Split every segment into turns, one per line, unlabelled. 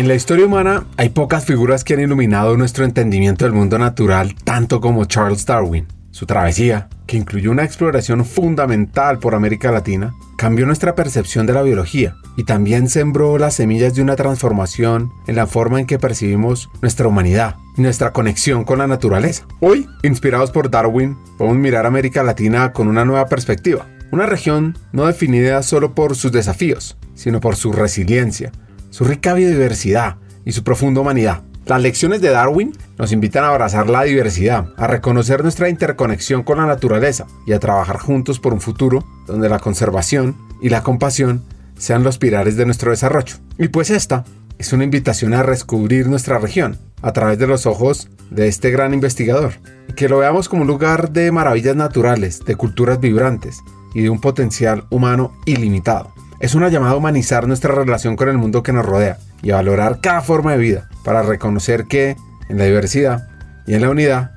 En la historia humana hay pocas figuras que han iluminado nuestro entendimiento del mundo natural tanto como Charles Darwin. Su travesía, que incluyó una exploración fundamental por América Latina, cambió nuestra percepción de la biología y también sembró las semillas de una transformación en la forma en que percibimos nuestra humanidad y nuestra conexión con la naturaleza. Hoy, inspirados por Darwin, podemos mirar América Latina con una nueva perspectiva. Una región no definida solo por sus desafíos, sino por su resiliencia, su rica biodiversidad y su profunda humanidad. Las lecciones de Darwin nos invitan a abrazar la diversidad, a reconocer nuestra interconexión con la naturaleza y a trabajar juntos por un futuro donde la conservación y la compasión sean los pilares de nuestro desarrollo. Y pues esta es una invitación a descubrir nuestra región a través de los ojos de este gran investigador que lo veamos como un lugar de maravillas naturales, de culturas vibrantes y de un potencial humano ilimitado. Es una llamada a humanizar nuestra relación con el mundo que nos rodea y a valorar cada forma de vida para reconocer que en la diversidad y en la unidad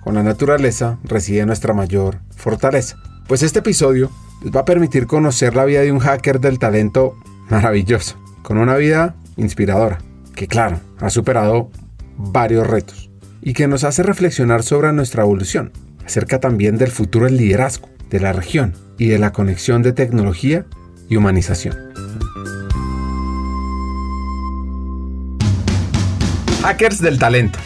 con la naturaleza reside nuestra mayor fortaleza. Pues este episodio les va a permitir conocer la vida de un hacker del talento maravilloso, con una vida inspiradora, que claro, ha superado varios retos y que nos hace reflexionar sobre nuestra evolución, acerca también del futuro del liderazgo de la región y de la conexión de tecnología y humanización. Hackers del Talento,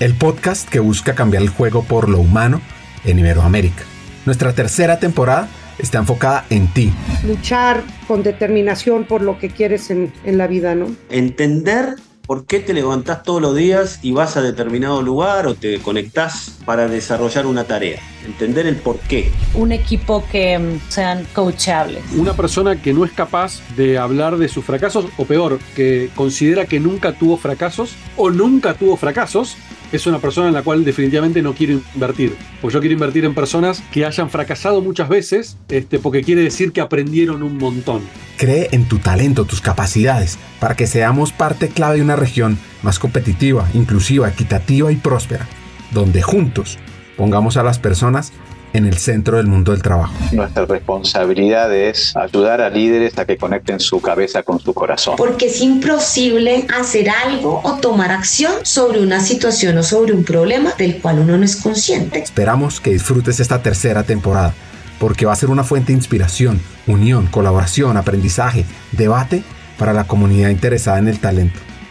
el podcast que busca cambiar el juego por lo humano en Iberoamérica. Nuestra tercera temporada está enfocada en ti.
Luchar con determinación por lo que quieres en, en la vida, ¿no?
Entender por qué te levantás todos los días y vas a determinado lugar o te conectás para desarrollar una tarea. Entender el por qué.
Un equipo que mm, sean coachables.
Una persona que no es capaz de hablar de sus fracasos o peor, que considera que nunca tuvo fracasos o nunca tuvo fracasos es una persona en la cual definitivamente no quiero invertir. Porque yo quiero invertir en personas que hayan fracasado muchas veces, este, porque quiere decir que aprendieron un montón.
Cree en tu talento, tus capacidades, para que seamos parte clave de una región más competitiva, inclusiva, equitativa y próspera, donde juntos pongamos a las personas en el centro del mundo del trabajo.
Nuestra responsabilidad es ayudar a líderes a que conecten su cabeza con su corazón.
Porque es imposible hacer algo o tomar acción sobre una situación o sobre un problema del cual uno no es consciente.
Esperamos que disfrutes esta tercera temporada, porque va a ser una fuente de inspiración, unión, colaboración, aprendizaje, debate para la comunidad interesada en el talento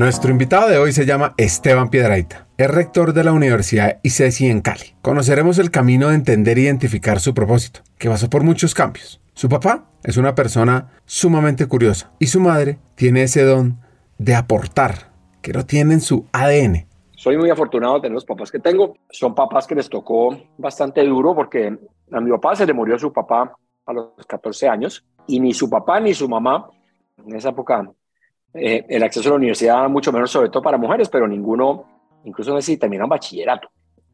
Nuestro invitado de hoy se llama Esteban Piedraita. Es rector de la Universidad ICESI en Cali. Conoceremos el camino de entender e identificar su propósito, que pasó por muchos cambios. Su papá es una persona sumamente curiosa y su madre tiene ese don de aportar, que lo tiene en su ADN.
Soy muy afortunado de tener los papás que tengo. Son papás que les tocó bastante duro porque a mi papá se le murió su papá a los 14 años y ni su papá ni su mamá en esa época eh, el acceso a la universidad mucho menos, sobre todo para mujeres, pero ninguno, incluso no sé si terminan bachillerato.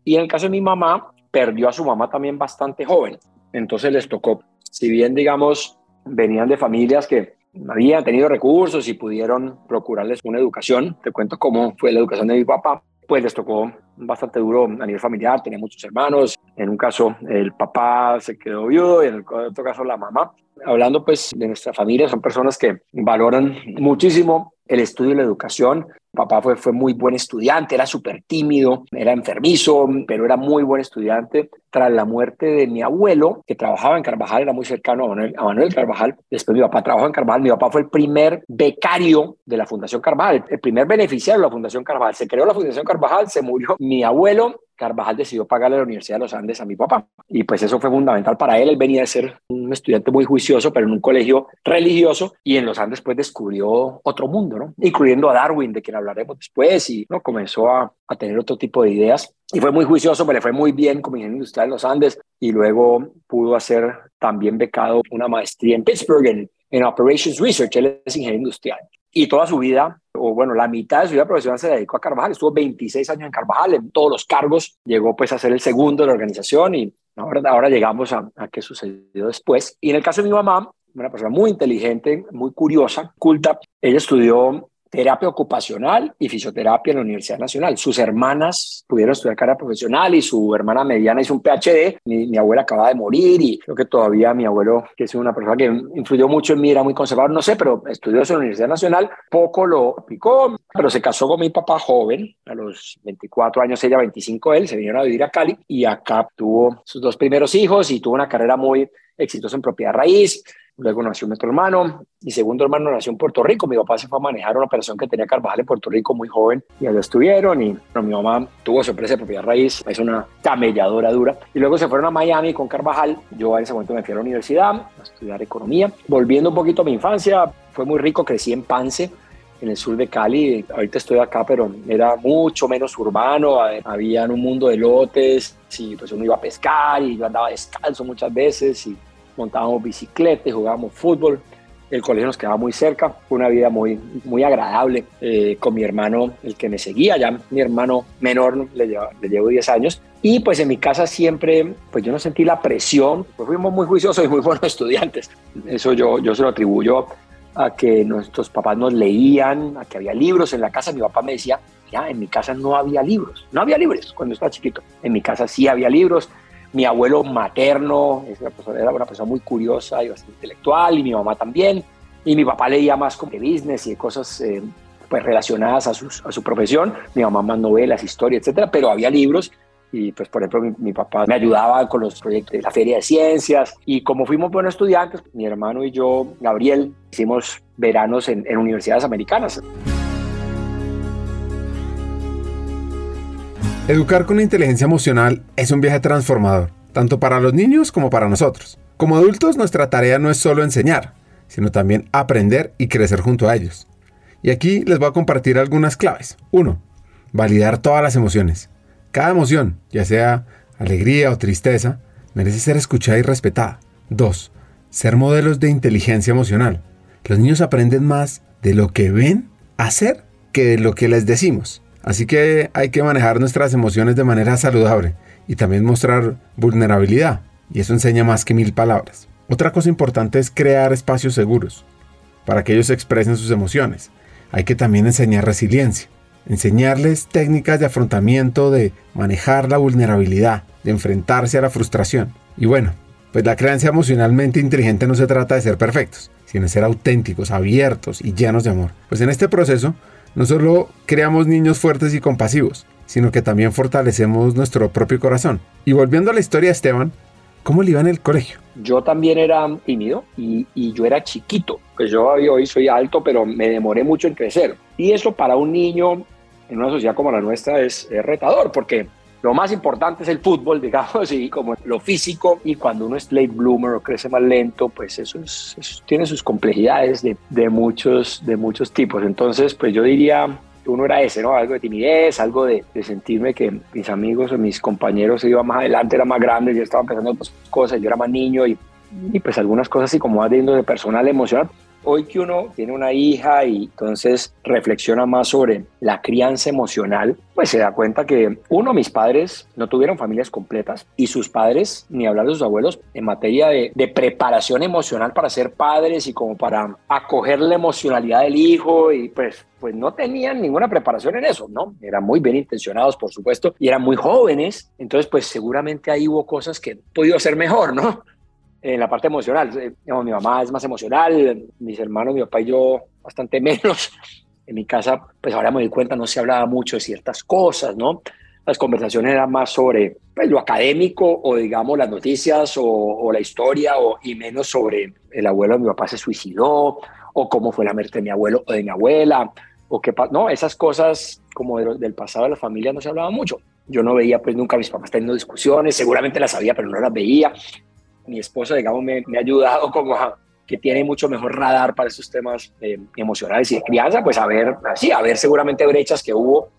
Y en el caso de mi mamá, perdió a su mamá también bastante joven. Entonces les tocó, si bien, digamos, venían de familias que habían tenido recursos y pudieron procurarles una educación, te cuento cómo fue la educación de mi papá, pues les tocó bastante duro a nivel familiar, tenía muchos hermanos, en un caso el papá se quedó viudo y en el otro caso la mamá. Hablando pues de nuestra familia, son personas que valoran muchísimo el estudio y la educación. Papá fue, fue muy buen estudiante, era súper tímido, era enfermizo, pero era muy buen estudiante. Tras la muerte de mi abuelo, que trabajaba en Carvajal, era muy cercano a Manuel, a Manuel Carvajal, después mi papá trabajó en Carvajal, mi papá fue el primer becario de la Fundación Carvajal, el primer beneficiario de la Fundación Carvajal. Se creó la Fundación Carvajal, se murió mi abuelo, Carvajal decidió pagarle a la Universidad de los Andes a mi papá. Y pues eso fue fundamental para él. Él venía de ser un estudiante muy juicioso, pero en un colegio religioso. Y en los Andes pues descubrió otro mundo, ¿no? Incluyendo a Darwin, de quien hablaremos después. Y ¿no? comenzó a, a tener otro tipo de ideas. Y fue muy juicioso, pero le fue muy bien como ingeniero industrial en los Andes. Y luego pudo hacer también becado una maestría en Pittsburgh en, en Operations Research. Él es ingeniero industrial y toda su vida, o bueno, la mitad de su vida profesional se dedicó a Carvajal, estuvo 26 años en Carvajal, en todos los cargos, llegó pues a ser el segundo de la organización y ahora, ahora llegamos a, a qué sucedió después. Y en el caso de mi mamá, una persona muy inteligente, muy curiosa, culta, ella estudió terapia ocupacional y fisioterapia en la Universidad Nacional. Sus hermanas pudieron estudiar carrera profesional y su hermana mediana hizo un PhD. Mi, mi, abuela acaba de morir y creo que todavía mi abuelo, que es una persona que influyó mucho en mí, era muy conservador, no sé, pero estudió en la Universidad Nacional, poco lo aplicó, pero se casó con mi papá joven, a los 24 años, ella 25 él, se vinieron a vivir a Cali y acá tuvo sus dos primeros hijos y tuvo una carrera muy exitosa en propiedad raíz Luego nació nuestro hermano. Mi segundo hermano nació en Puerto Rico. Mi papá se fue a manejar una operación que tenía Carvajal en Puerto Rico muy joven y allá estuvieron. Y mi mamá tuvo su empresa de propiedad raíz. Es una camelladora dura. Y luego se fueron a Miami con Carvajal. Yo en ese momento me fui a la universidad a estudiar economía. Volviendo un poquito a mi infancia, fue muy rico. Crecí en Pance en el sur de Cali. Ahorita estoy acá, pero era mucho menos urbano. Había un mundo de lotes y pues uno iba a pescar y yo andaba descalzo muchas veces y montábamos bicicleta, jugábamos fútbol. El colegio nos quedaba muy cerca, fue una vida muy, muy agradable eh, con mi hermano, el que me seguía, ya mi hermano menor, le, llevo, le llevo 10 años. Y pues en mi casa siempre, pues yo no sentí la presión, pues fuimos muy juiciosos y muy buenos estudiantes. Eso yo, yo se lo atribuyo a que nuestros papás nos leían, a que había libros en la casa. Mi papá me decía, ya, en mi casa no había libros, no había libros cuando estaba chiquito. En mi casa sí había libros, mi abuelo materno era una persona muy curiosa y bastante intelectual, y mi mamá también. Y mi papá leía más como de business y de cosas eh, pues relacionadas a, sus, a su profesión. Mi mamá más novelas, historia, etcétera. Pero había libros y pues por ejemplo mi, papá me ayudaba con los proyectos de la feria de ciencias y como fuimos buenos estudiantes mi hermano y yo Gabriel hicimos veranos en, en universidades americanas
Educar con inteligencia emocional es un viaje transformador, tanto para los niños como para nosotros. Como adultos nuestra tarea no es solo enseñar, sino también aprender y crecer junto a ellos. Y aquí les voy a compartir algunas claves. 1. Validar todas las emociones. Cada emoción, ya sea alegría o tristeza, merece ser escuchada y respetada. 2. Ser modelos de inteligencia emocional. Los niños aprenden más de lo que ven hacer que de lo que les decimos. Así que hay que manejar nuestras emociones de manera saludable y también mostrar vulnerabilidad. Y eso enseña más que mil palabras. Otra cosa importante es crear espacios seguros para que ellos expresen sus emociones. Hay que también enseñar resiliencia. Enseñarles técnicas de afrontamiento, de manejar la vulnerabilidad, de enfrentarse a la frustración. Y bueno, pues la creencia emocionalmente inteligente no se trata de ser perfectos, sino de ser auténticos, abiertos y llenos de amor. Pues en este proceso no solo creamos niños fuertes y compasivos, sino que también fortalecemos nuestro propio corazón. Y volviendo a la historia de Esteban, ¿cómo le iba en el colegio?
Yo también era tímido y, y yo era chiquito. Pues yo hoy soy alto, pero me demoré mucho en crecer. Y eso para un niño en una sociedad como la nuestra es, es retador, porque lo más importante es el fútbol, digamos, y como lo físico, y cuando uno es late bloomer o crece más lento, pues eso, es, eso tiene sus complejidades de, muchos, de muchos tipos. Entonces, pues yo diría que uno era ese, ¿no? Algo de timidez, algo de, sentirme que mis amigos o mis compañeros se iban más adelante, eran más grandes, yo estaba pensando en cosas, yo era más niño y, y pues algunas cosas así como más de personal, emocional, hoy que uno tiene una hija y entonces reflexiona más sobre la crianza emocional, pues se da cuenta que uno, mis padres no tuvieron familias completas y sus padres, ni hablar de sus abuelos, en materia de, de preparación emocional para ser padres y como para acoger la emocionalidad del hijo y pues pues no tenían ninguna preparación en eso, ¿no? Eran muy bien intencionados, por supuesto, y eran muy jóvenes, entonces pues seguramente ahí hubo cosas que podido hacer mejor, ¿no? En la parte emocional. Digamos, mi mamá es más emocional, mis hermanos, mi papá y yo bastante menos. En mi casa, pues ahora me doy cuenta, no se hablaba mucho de ciertas cosas, ¿no? Las conversaciones eran más sobre pues, lo académico o digamos las noticias o, o la historia o, y menos sobre el abuelo de mi papá se suicidó o cómo fue la muerte de mi abuelo o de mi abuela o qué no, esas cosas como del pasado de la familia no se hablaba mucho. Yo no veía pues nunca a mis papás teniendo discusiones, seguramente las sabía, pero no las veía. Mi esposa, digamos, me, me ha ayudado como a, que tiene mucho mejor radar para esos temas eh, emocionales y de crianza, pues a ver, así, a ver seguramente brechas que hubo,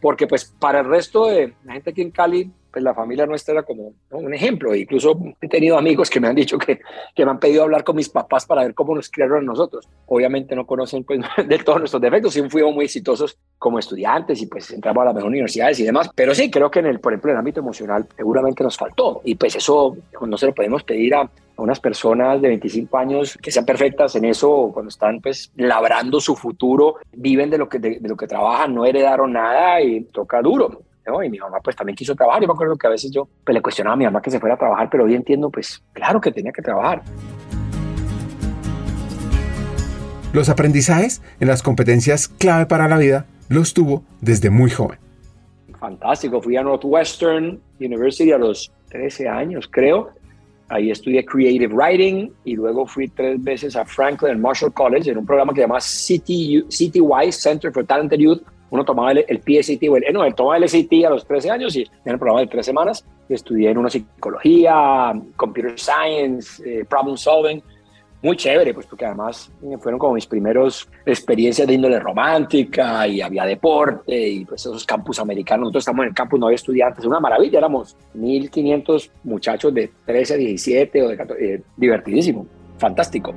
porque pues para el resto de la gente aquí en Cali, pues la familia nuestra era como un ejemplo. Incluso he tenido amigos que me han dicho que, que me han pedido hablar con mis papás para ver cómo nos criaron nosotros. Obviamente no conocen pues, de todos nuestros defectos, sí fuimos muy exitosos como estudiantes y pues entramos a las mejores universidades y demás. Pero sí, creo que en el, por ejemplo, en el ámbito emocional seguramente nos faltó. Y pues eso no se lo podemos pedir a, unas personas de 25 años que sean perfectas en eso cuando están pues labrando su futuro, viven de lo que, de lo que trabajan, no heredaron nada y toca duro. ¿No? Y mi mamá pues también quiso trabajar. Yo me acuerdo que a veces yo pues, le cuestionaba a mi mamá que se fuera a trabajar, pero hoy entiendo pues claro que tenía que trabajar.
Los aprendizajes en las competencias clave para la vida los tuvo desde muy joven.
Fantástico, fui a Northwestern University a los 13 años creo. Ahí estudié Creative Writing y luego fui tres veces a Franklin Marshall College en un programa que se llama City, Citywide Center for Talented Youth uno tomaba el, el PSAT, o el, no, él tomaba el SAT a los 13 años y en el programa de tres semanas estudié en una psicología, computer science, eh, problem solving, muy chévere, pues porque además eh, fueron como mis primeros experiencias de índole romántica y había deporte y pues esos campus americanos, nosotros estamos en el campus, no había estudiantes, una maravilla, éramos 1500 muchachos de 13 a 17 o de 14, eh, divertidísimo, fantástico.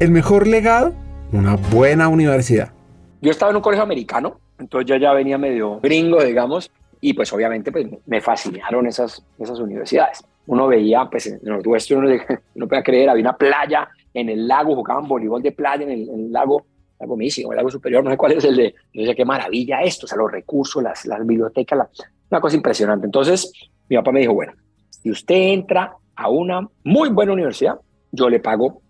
El mejor legado, una buena universidad.
Yo estaba en un colegio americano, entonces yo ya venía medio gringo, digamos, y pues obviamente pues, me fascinaron esas, esas universidades. Uno veía, pues en el Northwest, uno no podía creer, había una playa en el lago, jugaban voleibol de playa en el, en el lago, lago Mísimo, el lago superior, no sé cuál es el de, yo decía, qué maravilla esto, o sea, los recursos, las, las bibliotecas, la, una cosa impresionante. Entonces, mi papá me dijo, bueno, si usted entra a una muy buena universidad, yo le pago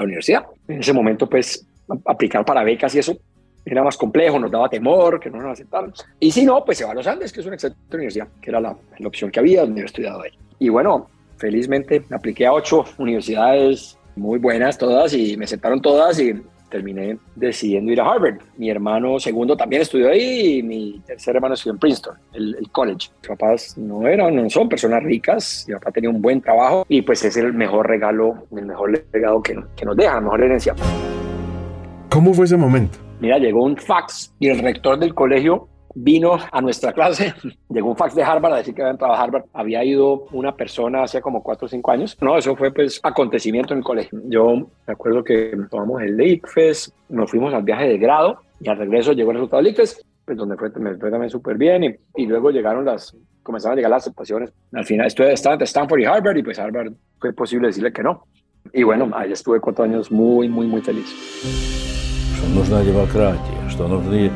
la universidad. En ese momento, pues, aplicar para becas y eso era más complejo, nos daba temor que no nos aceptaran. Y si no, pues se va a los Andes, que es una excelente universidad, que era la, la opción que había donde he estudiado ahí. Y bueno, felizmente me apliqué a ocho universidades muy buenas todas y me aceptaron todas y terminé decidiendo ir a Harvard. Mi hermano segundo también estudió ahí y mi tercer hermano estudió en Princeton, el, el, college. Mis papás no eran, no son personas ricas, mi papá tenía un buen trabajo y pues es el mejor regalo, el mejor legado que, que nos deja, la mejor herencia.
¿Cómo fue ese momento?
Mira, llegó un fax y el rector del colegio vino a nuestra clase, llegó un fax de Harvard a decir que había entrado a Harvard, había ido una persona hace como cuatro o cinco años, no, eso fue pues acontecimiento en el colegio. Yo me acuerdo que tomamos el ICFES, nos fuimos al viaje de grado y al regreso llegó el resultado del ICFES, pues donde fue, me fue también súper bien y, y, luego llegaron las, comenzaron a llegar las aceptaciones. Al final estuve entre Stanford y Harvard y pues Harvard fue posible decirle que no. Y bueno, ahí estuve cuatro años muy, muy, muy feliz.
Что нужна демократия, что нужны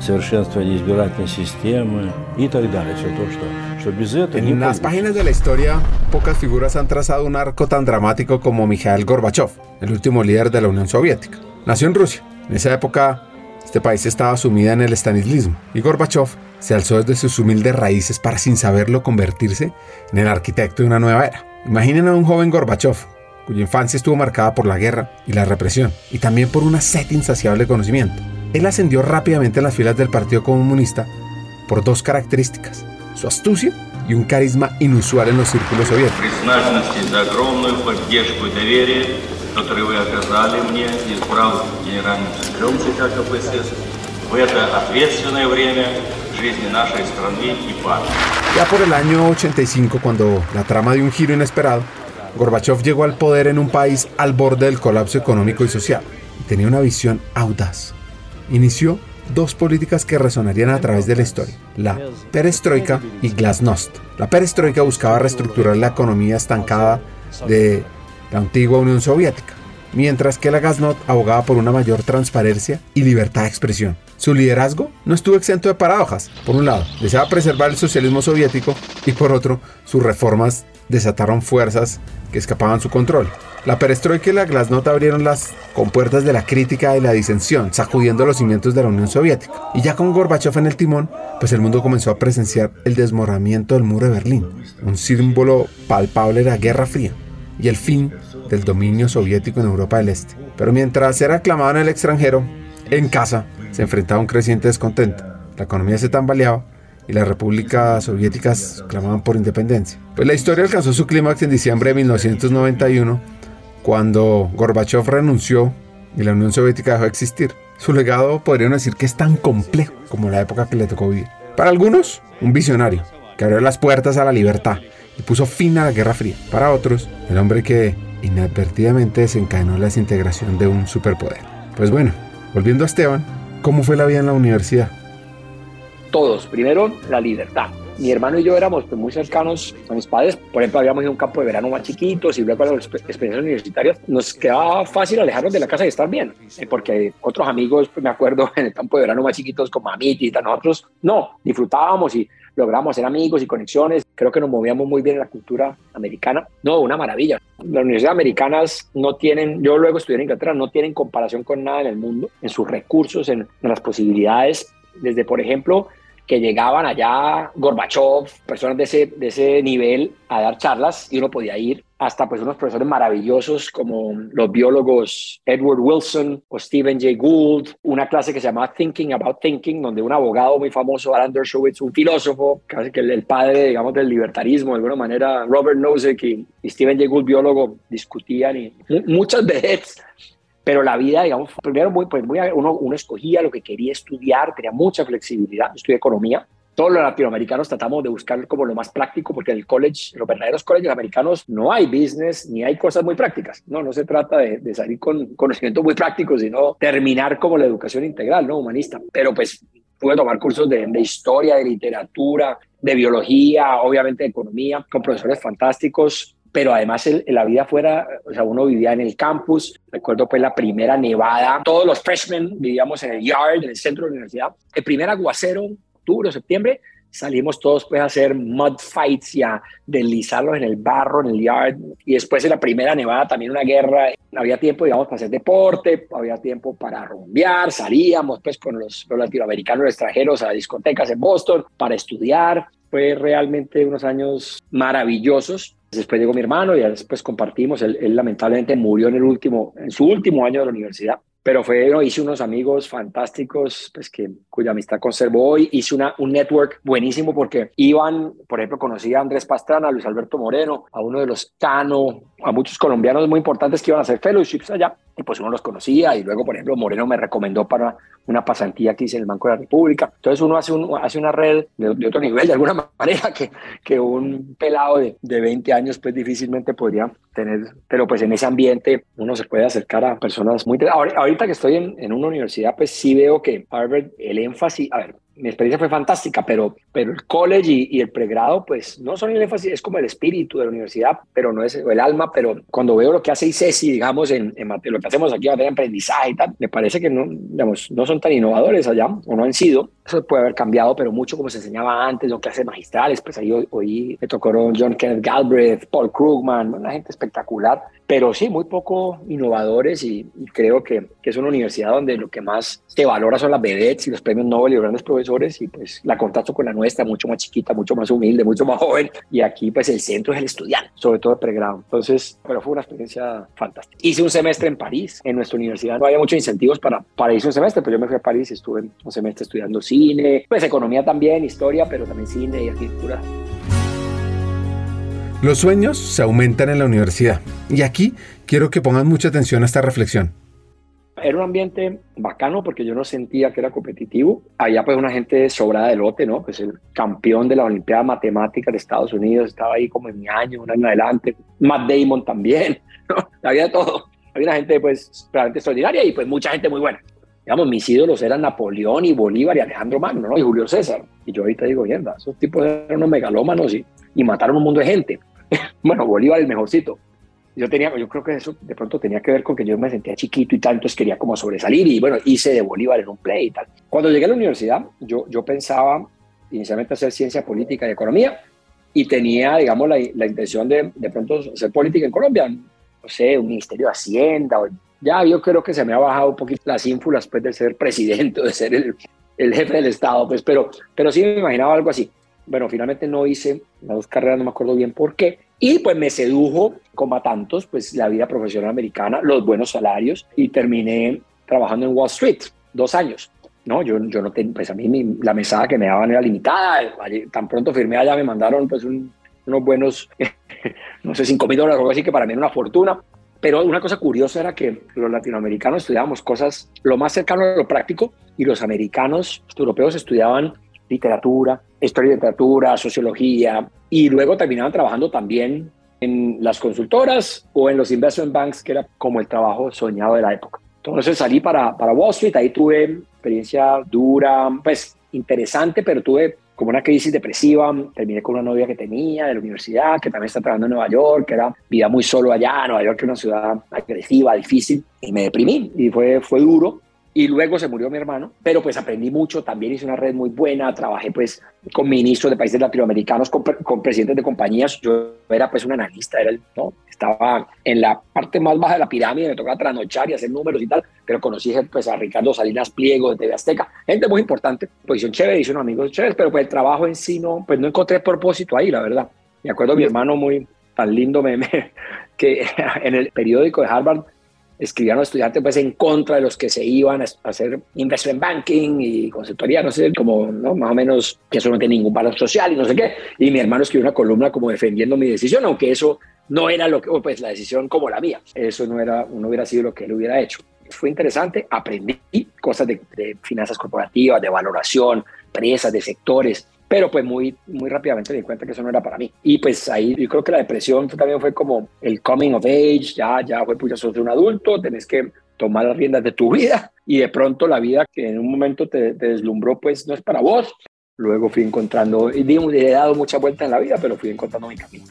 совершенствование избирательной системы и так далее. Все то, что, что без этого
En
не
las
получится.
páginas de la historia, pocas figuras han trazado un arco tan dramático como Mikhail Gorbachev, el último líder de la Unión Soviética. Nació en Rusia. En esa época, este país estaba sumida en el estalinismo y Gorbachev se alzó desde sus humildes raíces para, sin saberlo, convertirse en el arquitecto de una nueva era. Imaginen a un joven Gorbachev, cuya infancia estuvo marcada por la guerra y la represión, y también por una sed insaciable de conocimiento. Él ascendió rápidamente a las filas del Partido Comunista por dos características, su astucia y un carisma inusual en los círculos soviéticos. Ya por el año 85, cuando la trama dio un giro inesperado, Gorbachev llegó al poder en un país al borde del colapso económico y social. Tenía una visión audaz, Inició dos políticas que resonarían a través de la historia, la perestroika y glasnost. La perestroika buscaba reestructurar la economía estancada de la antigua Unión Soviética, mientras que la glasnost abogaba por una mayor transparencia y libertad de expresión. Su liderazgo no estuvo exento de paradojas. Por un lado, deseaba preservar el socialismo soviético y por otro, sus reformas desataron fuerzas que escapaban su control. La perestroika y la glasnost abrieron las compuertas de la crítica y la disensión, sacudiendo los cimientos de la Unión Soviética. Y ya con Gorbachev en el timón, pues el mundo comenzó a presenciar el desmoronamiento del muro de Berlín, un símbolo palpable de la Guerra Fría y el fin del dominio soviético en Europa del Este. Pero mientras era aclamado en el extranjero, en casa se enfrentaba un creciente descontento. La economía se tambaleaba y las repúblicas soviéticas clamaban por independencia. Pues la historia alcanzó su clímax en diciembre de 1991 cuando Gorbachev renunció y la Unión Soviética dejó de existir. Su legado podrían decir que es tan complejo como la época que le tocó vivir. Para algunos, un visionario que abrió las puertas a la libertad y puso fin a la Guerra Fría. Para otros, el hombre que inadvertidamente desencadenó la desintegración de un superpoder. Pues bueno, volviendo a Esteban, ¿cómo fue la vida en la universidad?
Todos. Primero, la libertad mi hermano y yo éramos pues, muy cercanos a mis padres. Por ejemplo, habíamos ido a un campo de verano más chiquitos y luego las experiencias universitarias. Nos quedaba fácil alejarnos de la casa y estar bien, eh, porque otros amigos, pues, me acuerdo, en el campo de verano más chiquitos como Amiti y tal, nosotros no, disfrutábamos y logramos ser amigos y conexiones. Creo que nos movíamos muy bien en la cultura americana. No, una maravilla. Las universidades americanas no tienen, yo luego estudié en Inglaterra, no tienen comparación con nada en el mundo, en sus recursos, en, en las posibilidades. Desde, por ejemplo, que llegaban allá Gorbachev, personas de ese, de ese nivel a dar charlas y uno podía ir hasta pues unos profesores maravillosos como los biólogos Edward Wilson o Stephen Jay Gould, una clase que se llamaba Thinking About Thinking, donde un abogado muy famoso, Alan Dershowitz, un filósofo, casi que el, padre, digamos, del libertarismo, de alguna manera, Robert Nozick y, Stephen Jay Gould, biólogo, discutían y muchas veces pero la vida, digamos, primero muy, pues muy, uno, uno escogía lo que quería estudiar, tenía mucha flexibilidad, estudié economía. Todos los latinoamericanos tratamos de buscar como lo más práctico, porque en el college, los verdaderos colegios americanos, no hay business ni hay cosas muy prácticas. No, no se trata de, de salir con conocimientos muy prácticos, sino terminar como la educación integral, ¿no? Humanista. Pero pues pude tomar cursos de, de, historia, de literatura, de biología, obviamente de economía, con profesores fantásticos pero además en la vida fuera, o sea, uno vivía en el campus, recuerdo pues la primera nevada, todos los freshmen vivíamos en el yard, en el centro de la universidad, el primer aguacero, octubre o septiembre, salimos todos pues a hacer mud fights y a deslizarlos en el barro, en el yard, y después de la primera nevada también una guerra, había tiempo, digamos, para hacer deporte, había tiempo para rumbear, salíamos pues con los, los latinoamericanos extranjeros a discotecas en Boston para estudiar, fue realmente unos años maravillosos Después llegó mi hermano y después compartimos. Él, lamentablemente murió en el último, en su último año de la universidad. Pero fue, no, hice unos amigos fantásticos, pues que cuya amistad conservo hoy. Hice una, un network buenísimo porque iban, por ejemplo, conocí a Andrés Pastrana, a Luis Alberto Moreno, a uno de los Cano, a muchos colombianos muy importantes que iban a hacer fellowships allá. Pues uno los conocía y luego, por ejemplo, Moreno me recomendó para una pasantía que hice en el Banco de la República. Entonces uno hace, un, hace una red de, otro nivel, de alguna manera, que, que un pelado de, de 20 años pues difícilmente podría tener, pero pues en ese ambiente uno se puede acercar a personas muy... Ahorita que estoy en, en una universidad, pues sí veo que Harvard, el énfasis, a ver, mi experiencia fue fantástica, pero, pero el college y, el pregrado, pues no son el énfasis, es como el espíritu de la universidad, pero no es el alma. Pero cuando veo lo que hace ICESI, digamos, en, en lo que hacemos aquí, en aprendizaje y tal, me parece que no, digamos, no son tan innovadores allá, o no han sido. Eso puede haber cambiado, pero mucho como se enseñaba antes, lo que hace magistrales. Pues ahí hoy, me tocó John Kenneth Galbraith, Paul Krugman, una gente espectacular pero sí, muy poco innovadores y, creo que, que, es una universidad donde lo que más se valora son las vedettes y los premios Nobel y los grandes profesores y pues la contacto con la nuestra, mucho más chiquita, mucho más humilde, mucho más joven y aquí pues el centro es el estudiante, sobre todo de pregrado. Entonces, pero fue una experiencia fantástica. Hice un semestre en París, en nuestra universidad no había muchos incentivos para, para irse un semestre, pero yo me fui a París y estuve un semestre estudiando cine, pues economía también, historia, pero también cine y arquitectura.
Los sueños se aumentan en la universidad. Y aquí quiero que pongan mucha atención a esta reflexión.
Era un ambiente bacano porque yo no sentía que era competitivo. Había pues una gente sobrada de lote, ¿no? Pues el campeón de la Olimpiada Matemática de Estados Unidos estaba ahí como en mi año, un año adelante. Matt Damon también, ¿no? Había todo. Había una gente pues realmente extraordinaria y pues mucha gente muy buena. Digamos, mis ídolos eran Napoleón y Bolívar y Alejandro Magno, ¿no? Y Julio César. Y yo ahorita digo, mierda, esos tipos eran unos megalómanos y, y mataron un mundo de gente. bueno, Bolívar el mejorcito. Yo tenía, yo creo que eso de pronto tenía que ver con que yo me sentía chiquito y tal, entonces quería como sobresalir y bueno, hice de Bolívar en un play y tal. Cuando llegué a la universidad, yo, yo pensaba inicialmente hacer ciencia política y economía y tenía, digamos, la, la intención de de pronto hacer política en Colombia. no sé, un ministerio de Hacienda. O, ya yo creo que se me ha bajado un poquito las ínfulas después de ser presidente, de ser el, el jefe del Estado, pues, pero, pero sí me imaginaba algo así. Bueno, finalmente no hice las dos carreras, no me acuerdo bien por qué. Y pues me sedujo, como a tantos, pues la vida profesional americana, los buenos salarios y terminé trabajando en Wall Street dos años. No, yo, yo no tenía, pues a mí la mesada que me daban era limitada. Tan pronto firmé allá me mandaron pues unos buenos, no sé, 5 mil dólares o algo así, que para mí era una fortuna. Pero una cosa curiosa era que los latinoamericanos estudiábamos cosas lo más cercano a lo práctico y los americanos, los europeos estudiaban literatura, historia de literatura, sociología y luego terminaban trabajando también en las consultoras o en los investment banks, que era como el trabajo soñado de la época. Entonces salí para, para Wall Street, ahí tuve experiencia dura, pues interesante, pero tuve como una crisis depresiva, terminé con una novia que tenía de la universidad, que también está trabajando en Nueva York, que era vida muy solo allá, Nueva York es una ciudad agresiva, difícil, y me deprimí, y fue, fue duro, y luego se murió mi hermano, pero pues aprendí mucho, también hice una red muy buena, trabajé pues con ministros de países latinoamericanos, con, con presidentes de compañías, yo era pues un analista, era el, ¿no? estaba en la parte más baja de la pirámide, me tocaba trasnochar y hacer números y tal, pero conocí pues a Ricardo Salinas Pliego de TV Azteca, gente muy importante, posición chévere, hice unos amigos chéveres, pero pues el trabajo en sí no, pues no encontré propósito ahí, la verdad. Me acuerdo mi hermano muy tan lindo meme que en el periódico de Harvard escribían los estudiantes pues en contra de los que se iban a hacer investment banking y consultoría, no sé, como ¿no? más o menos que eso no tiene ningún valor social y no sé qué. Y mi hermano escribió una columna como defendiendo mi decisión, aunque eso no era lo que, pues la decisión como la mía, eso no, era, no hubiera sido lo que él hubiera hecho. Fue interesante, aprendí cosas de, de finanzas corporativas, de valoración, empresas, de sectores, pero pues muy, muy rápidamente me di cuenta que eso no era para mí. Y pues ahí yo creo que la depresión también fue como el coming of age, ya, ya fue, pues ya sos un adulto, tenés que tomar las riendas de tu vida y de pronto la vida que en un momento te, deslumbró pues no es para vos. Luego fui encontrando, y he dado mucha vuelta en la vida, pero fui encontrando mi camino.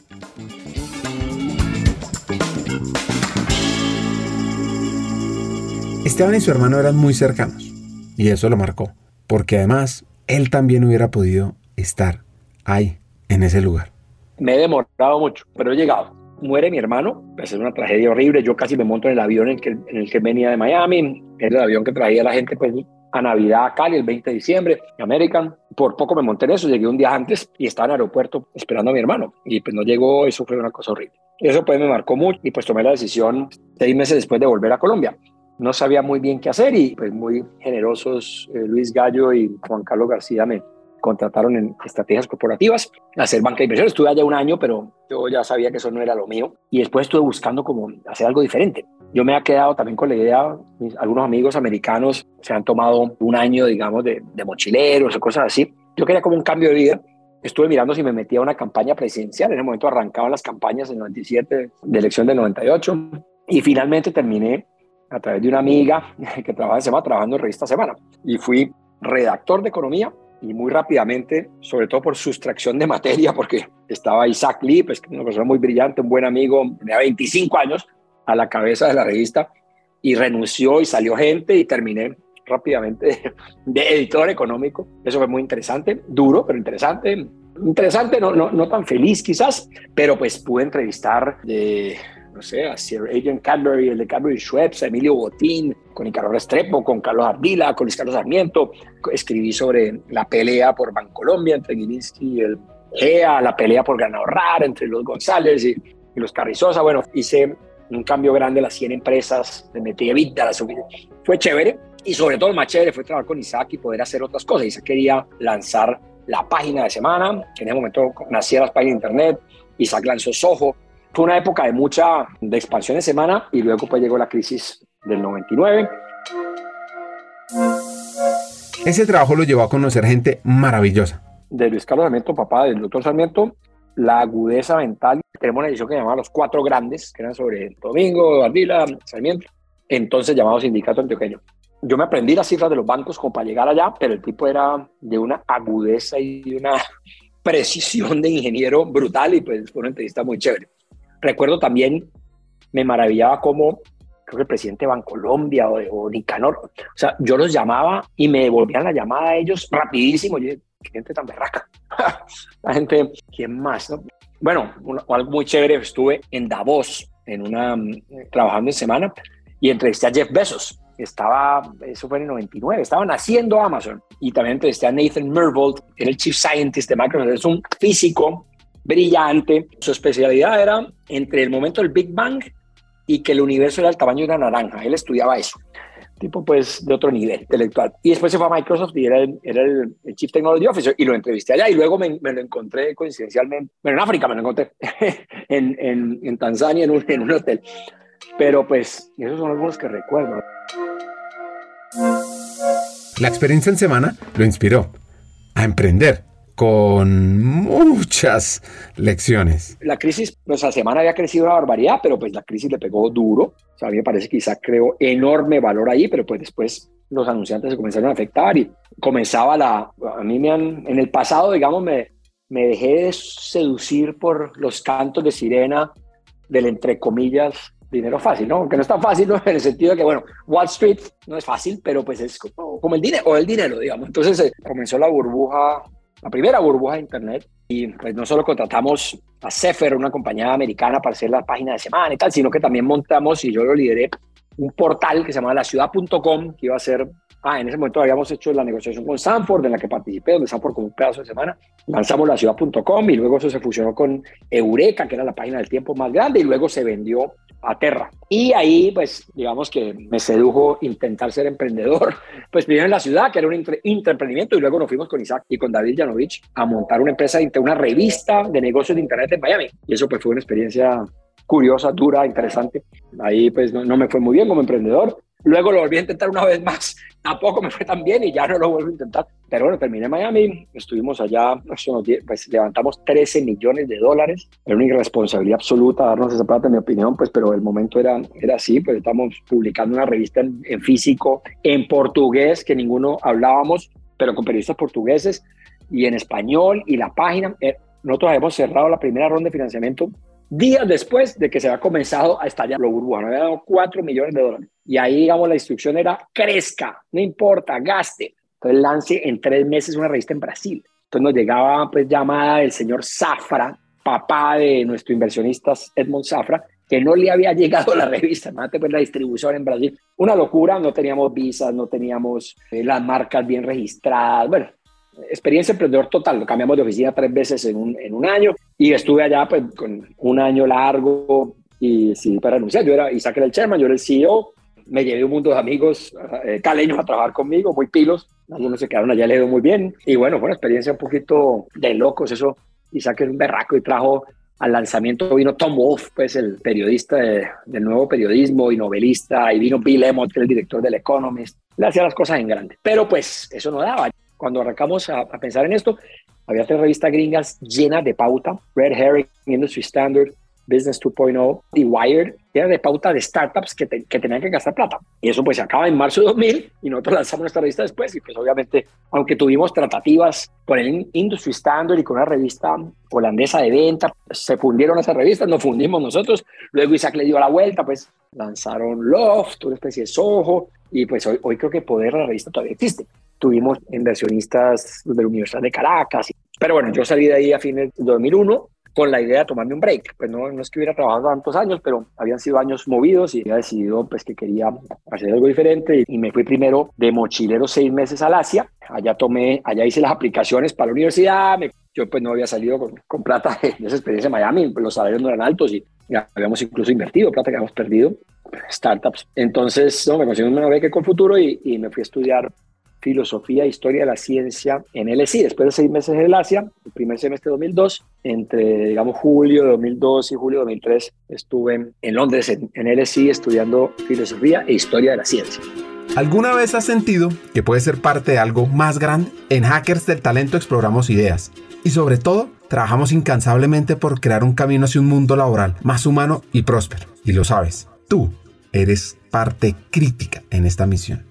Esteban y su hermano eran muy cercanos y eso lo marcó, porque además él también hubiera podido estar ahí, en ese lugar?
Me he demorado mucho, pero he llegado. Muere mi hermano, pues es una tragedia horrible. Yo casi me monto en el avión en el que, en el que venía de Miami, es el avión que traía a la gente pues, a Navidad a Cali el 20 de diciembre, American. Por poco me monté en eso, llegué un día antes y estaba en el aeropuerto esperando a mi hermano. Y pues no llegó, eso fue una cosa horrible. Eso pues me marcó mucho y pues tomé la decisión seis meses después de volver a Colombia. No sabía muy bien qué hacer y pues muy generosos eh, Luis Gallo y Juan Carlos García me, contrataron en estrategias corporativas, hacer banca de inversión. Estuve allá un año, pero yo ya sabía que eso no era lo mío. Y después estuve buscando como hacer algo diferente. Yo me he quedado también con la idea, algunos amigos americanos se han tomado un año, digamos, de, de mochileros o cosas así. Yo quería como un cambio de vida. Estuve mirando si me metía a una campaña presidencial. En ese momento arrancaban las campañas en 97, de elección de 98. Y finalmente terminé a través de una amiga que trabaja en Semana, trabajando en Revista Semana. Y fui redactor de economía y muy rápidamente, sobre todo por sustracción de materia, porque estaba Isaac Lee, pues, una persona muy brillante, un buen amigo, tenía 25 años a la cabeza de la revista, y renunció y salió gente y terminé rápidamente de, editor económico. Eso fue muy interesante, duro, pero interesante. Interesante, no, no, no tan feliz quizás, pero pues pude entrevistar de no sé, a Sir Adrian Cadbury, el de Cadbury Schweppes, a Emilio Botín, con Ricardo Restrepo, con Carlos Ardila, con Luis Carlos Sarmiento. Escribí sobre la pelea por Bancolombia entre Gilinski y el GEA, la pelea por Gran entre los González y, los Carrizosa. Bueno, hice un cambio grande, las 100 empresas, le metí vida, la subí. Fue chévere y sobre todo más chévere fue trabajar con Isaac y poder hacer otras cosas. Isaac quería lanzar la página de semana, en ese momento nacían las páginas de internet, Isaac lanzó Soho, fue una época de mucha de expansión de semana y luego pues llegó la crisis del 99.
Ese trabajo lo llevó a conocer gente maravillosa.
De Luis Carlos Sarmiento, papá del doctor Sarmiento, la agudeza mental. Tenemos una edición que llamaba Los Cuatro Grandes, que eran sobre Domingo, Ardila, Sarmiento. Entonces llamado Sindicato Antioqueño. Yo me aprendí las cifras de los bancos como para llegar allá, pero el tipo era de una agudeza y de una precisión de ingeniero brutal y pues fue una entrevista muy chévere. Recuerdo también, me maravillaba cómo, creo que el presidente de Bancolombia o, o Nicanor, o sea, yo los llamaba y me devolvían la llamada a ellos rapidísimo. Yo, gente tan berraca. la gente, ¿quién más? No? Bueno, algo muy chévere, estuve en Davos en una, mm, trabajando en semana y entrevisté a Jeff Bezos. Estaba, eso fue en el 99, estaban haciendo Amazon. Y también entrevisté a Nathan Myhrvold, era el Chief Scientist de Microsoft, es un físico brillante. Su especialidad era entre el momento del Big Bang y que el universo era el tamaño de una naranja. Él estudiaba eso. Tipo, pues, de otro nivel intelectual. Y después se fue a Microsoft y era el, era el, Chief Technology Officer y lo entrevisté allá y luego me, lo encontré coincidencialmente, bueno, en África me lo encontré, en, en, en, Tanzania, en un, en un hotel. Pero pues, esos son algunos que recuerdo.
La experiencia en semana lo inspiró a emprender con muchas lecciones.
La crisis, la semana había crecido una barbaridad, pero pues la crisis le pegó duro. O sea, a mí me parece que quizá creó enorme valor ahí, pero pues después los anunciantes se comenzaron a afectar y comenzaba la... A mí me han, en el pasado, digamos, me, me dejé de seducir por los cantos de sirena del entre comillas dinero fácil, ¿no? Que no es tan fácil, ¿no? En el sentido de que, bueno, Wall Street no es fácil, pero pues es como, como el dinero, o el dinero, digamos. Entonces eh, comenzó la burbuja la primera burbuja de Internet. Y pues no solo contratamos a Cefer, una compañía americana, para hacer la página de semana y tal, sino que también montamos, y yo lo lideré, un portal que se llama laciudad.com, que iba a ser, ah, en ese momento habíamos hecho la negociación con Sanford, en la que participé, donde Sanford con un pedazo de semana, lanzamos laciudad.com y luego eso se fusionó con Eureka, que era la página del tiempo más grande, y luego se vendió a Terra. Y ahí, pues, digamos que me sedujo intentar ser emprendedor. Pues primero en la ciudad, que era un intraemprendimiento, y luego nos fuimos con Isaac y con David Janovich a montar una empresa, una revista de negocios de Internet en Miami. Y eso pues fue una experiencia curiosa, dura, interesante. Ahí pues no, no me fue muy bien como emprendedor, Luego lo volví a intentar una vez más, tampoco me fue tan bien y ya no lo vuelvo a intentar. Pero bueno, terminé en Miami, estuvimos allá, pues levantamos 13 millones de dólares. Era una irresponsabilidad absoluta darnos esa plata, en mi opinión, pues, pero el momento era, era así, pues estamos publicando una revista en, en físico, en portugués, que ninguno hablábamos, pero con periodistas portugueses, y en español, y la página. Eh, nosotros habíamos cerrado la primera ronda de financiamiento días después de que se había comenzado a estallar lo burbuja. Había dado 4 millones de dólares. Y ahí, digamos, la instrucción era crezca, no importa, gaste. Entonces lance en tres meses una revista en Brasil. Entonces nos llegaba pues llamada del señor Zafra, papá de nuestro inversionista Edmond Zafra, que no le había llegado la revista, imagínate pues la distribución en Brasil. Una locura, no teníamos visas, no teníamos eh, las marcas bien registradas. Bueno, experiencia emprendedor total, cambiamos de oficina tres veces en un, en un año y estuve allá pues con un año largo y sí, para renunciar. Yo era Isaac era el chairman, yo era el CEO, me llevé un mundo de amigos eh, caleños a trabajar conmigo, muy pilos, algunos se quedaron allá, le dio muy bien. Y bueno, fue una experiencia un poquito de locos, eso Isaac era un berraco y trajo al lanzamiento vino Tom Wolf, pues el periodista de, del nuevo periodismo y novelista, y vino Bill Emmott, el director del Economist, le hacía las cosas en grande. Pero pues eso no daba cuando arrancamos a, pensar en esto, había tres revistas gringas llenas de pauta, Red Herring, Industry Standard, Business 2.0 y Wired, era de pauta de startups que, que, tenían que gastar plata. Y eso pues se acaba en marzo de 2000 y nosotros lanzamos nuestra revista después y pues obviamente, aunque tuvimos tratativas con el Industry Standard y con una revista holandesa de venta, se fundieron esas revistas, nos fundimos nosotros, luego Isaac le dio la vuelta, pues lanzaron Loft, una especie de Soho, y pues hoy, hoy creo que Poder, la revista todavía existe tuvimos inversionistas de la Universidad de Caracas. Pero bueno, yo salí de ahí a fines de 2001 con la idea de tomarme un break. Pues no, no es que hubiera trabajado tantos años, pero habían sido años movidos y había decidido pues que quería hacer algo diferente y me fui primero de mochilero seis meses al Asia. Allá tomé, allá hice las aplicaciones para la universidad. yo pues no había salido con, con plata de, esa experiencia en Miami, los salarios no eran altos y ya habíamos incluso invertido plata que habíamos perdido startups. Entonces, no, me conseguí una beca con futuro y, y me fui a estudiar filosofía e historia de la ciencia en LSI. Después de seis meses en el Asia, el primer semestre de 2002, entre, digamos, julio de 2002 y julio de 2003, estuve en Londres, en, en LSI, estudiando filosofía e historia de la ciencia.
¿Alguna vez has sentido que puedes ser parte de algo más grande? En Hackers del Talento exploramos ideas y sobre todo trabajamos incansablemente por crear un camino hacia un mundo laboral más humano y próspero. Y lo sabes, tú eres parte crítica en esta misión.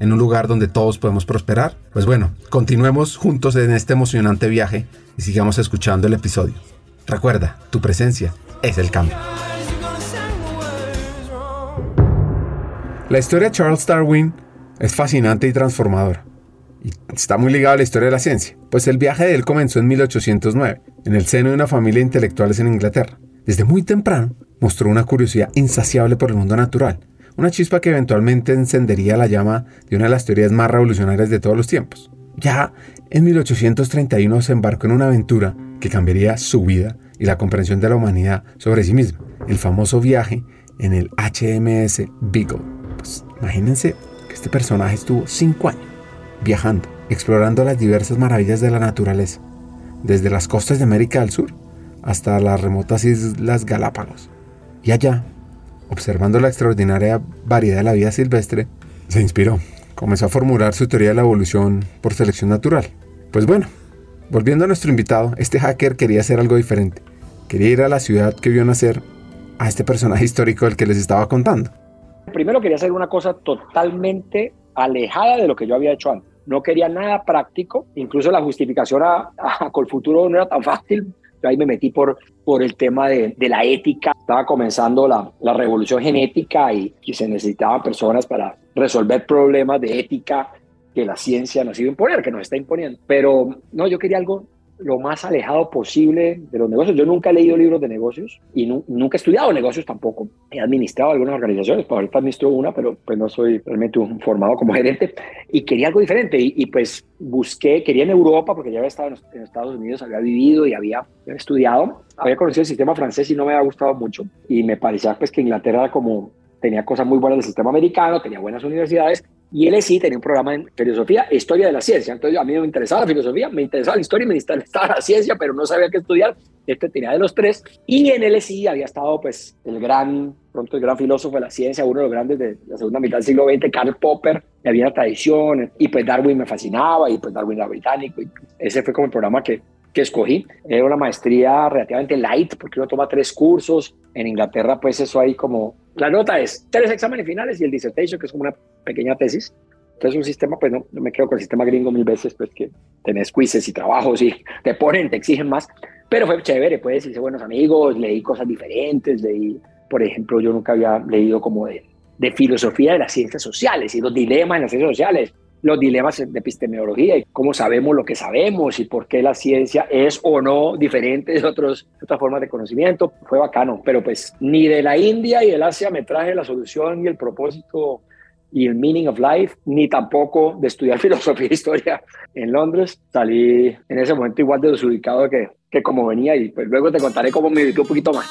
en un lugar donde todos podemos prosperar? Pues bueno, continuemos juntos en este emocionante viaje y sigamos escuchando el episodio. Recuerda, tu presencia es el cambio. La historia de Charles Darwin es fascinante y transformadora. Está muy ligada a la historia de la ciencia, pues el viaje de él comenzó en 1809, en el seno de una familia de intelectuales en Inglaterra. Desde muy temprano mostró una curiosidad insaciable por el mundo natural, una chispa que eventualmente encendería la llama de una de las teorías más revolucionarias de todos los tiempos. Ya en 1831 se embarcó en una aventura que cambiaría su vida y la comprensión de la humanidad sobre sí misma, el famoso viaje en el HMS Beagle. Pues imagínense que este personaje estuvo cinco años viajando, explorando las diversas maravillas de la naturaleza, desde las costas de América del Sur hasta las remotas islas Galápagos. Y allá, observando la extraordinaria variedad de la vida silvestre, se inspiró. Comenzó a formular su teoría de la evolución por selección natural. Pues bueno, volviendo a nuestro invitado, este hacker quería hacer algo diferente. Quería ir a la ciudad que vio nacer a este personaje histórico del que les estaba contando.
Primero quería hacer una cosa totalmente alejada de lo que yo había hecho antes. No quería nada práctico, incluso la justificación a, con el futuro no era tan fácil. Ahí me metí por, por el tema de, de la ética. Estaba comenzando la, la revolución genética y, y, se necesitaban personas para resolver problemas de ética que la ciencia nos iba a imponer, que nos está imponiendo. Pero no, yo quería algo lo más alejado posible de los negocios. Yo nunca he leído libros de negocios y nunca he estudiado negocios tampoco. He administrado algunas organizaciones, por ahorita administro una, pero pues no soy realmente un formado como gerente y quería algo diferente y, pues busqué, quería en Europa porque ya había estado en, Estados Unidos, había vivido y había, estudiado, había conocido el sistema francés y no me había gustado mucho y me parecía pues que Inglaterra como tenía cosas muy buenas del sistema americano, tenía buenas universidades y LSI tenía un programa en filosofía e historia de la ciencia. Entonces a mí me interesaba la filosofía, me interesaba la historia y me interesaba la ciencia, pero no sabía qué estudiar. Este tenía de los tres. Y en LSI había estado pues el gran, pronto el gran filósofo de la ciencia, uno de los grandes de la segunda mitad del siglo XX, Karl Popper. Y había tradición y pues Darwin me fascinaba y pues Darwin era británico. Y ese fue como el programa que, que escogí. Era una maestría relativamente light porque uno toma tres cursos. En Inglaterra pues eso hay como la nota es tres exámenes finales y el dissertation, que es como una pequeña tesis. Entonces, un sistema, pues no, no me creo con el sistema gringo mil veces, pues que tenés quizzes y trabajos y te ponen, te exigen más. Pero fue chévere, pues hice buenos amigos, leí cosas diferentes, leí, por ejemplo, yo nunca había leído como de, de filosofía de las ciencias sociales y los dilemas en las ciencias sociales los dilemas de epistemología y cómo sabemos lo que sabemos y por qué la ciencia es o no diferente de, otros, otras formas de conocimiento. Fue bacano, pero pues ni de la India y del Asia me traje la solución y el propósito y el meaning of life, ni tampoco de estudiar filosofía e historia en Londres. Salí en ese momento igual de desubicado que, que como venía y pues luego te contaré cómo me ubiqué un poquito más.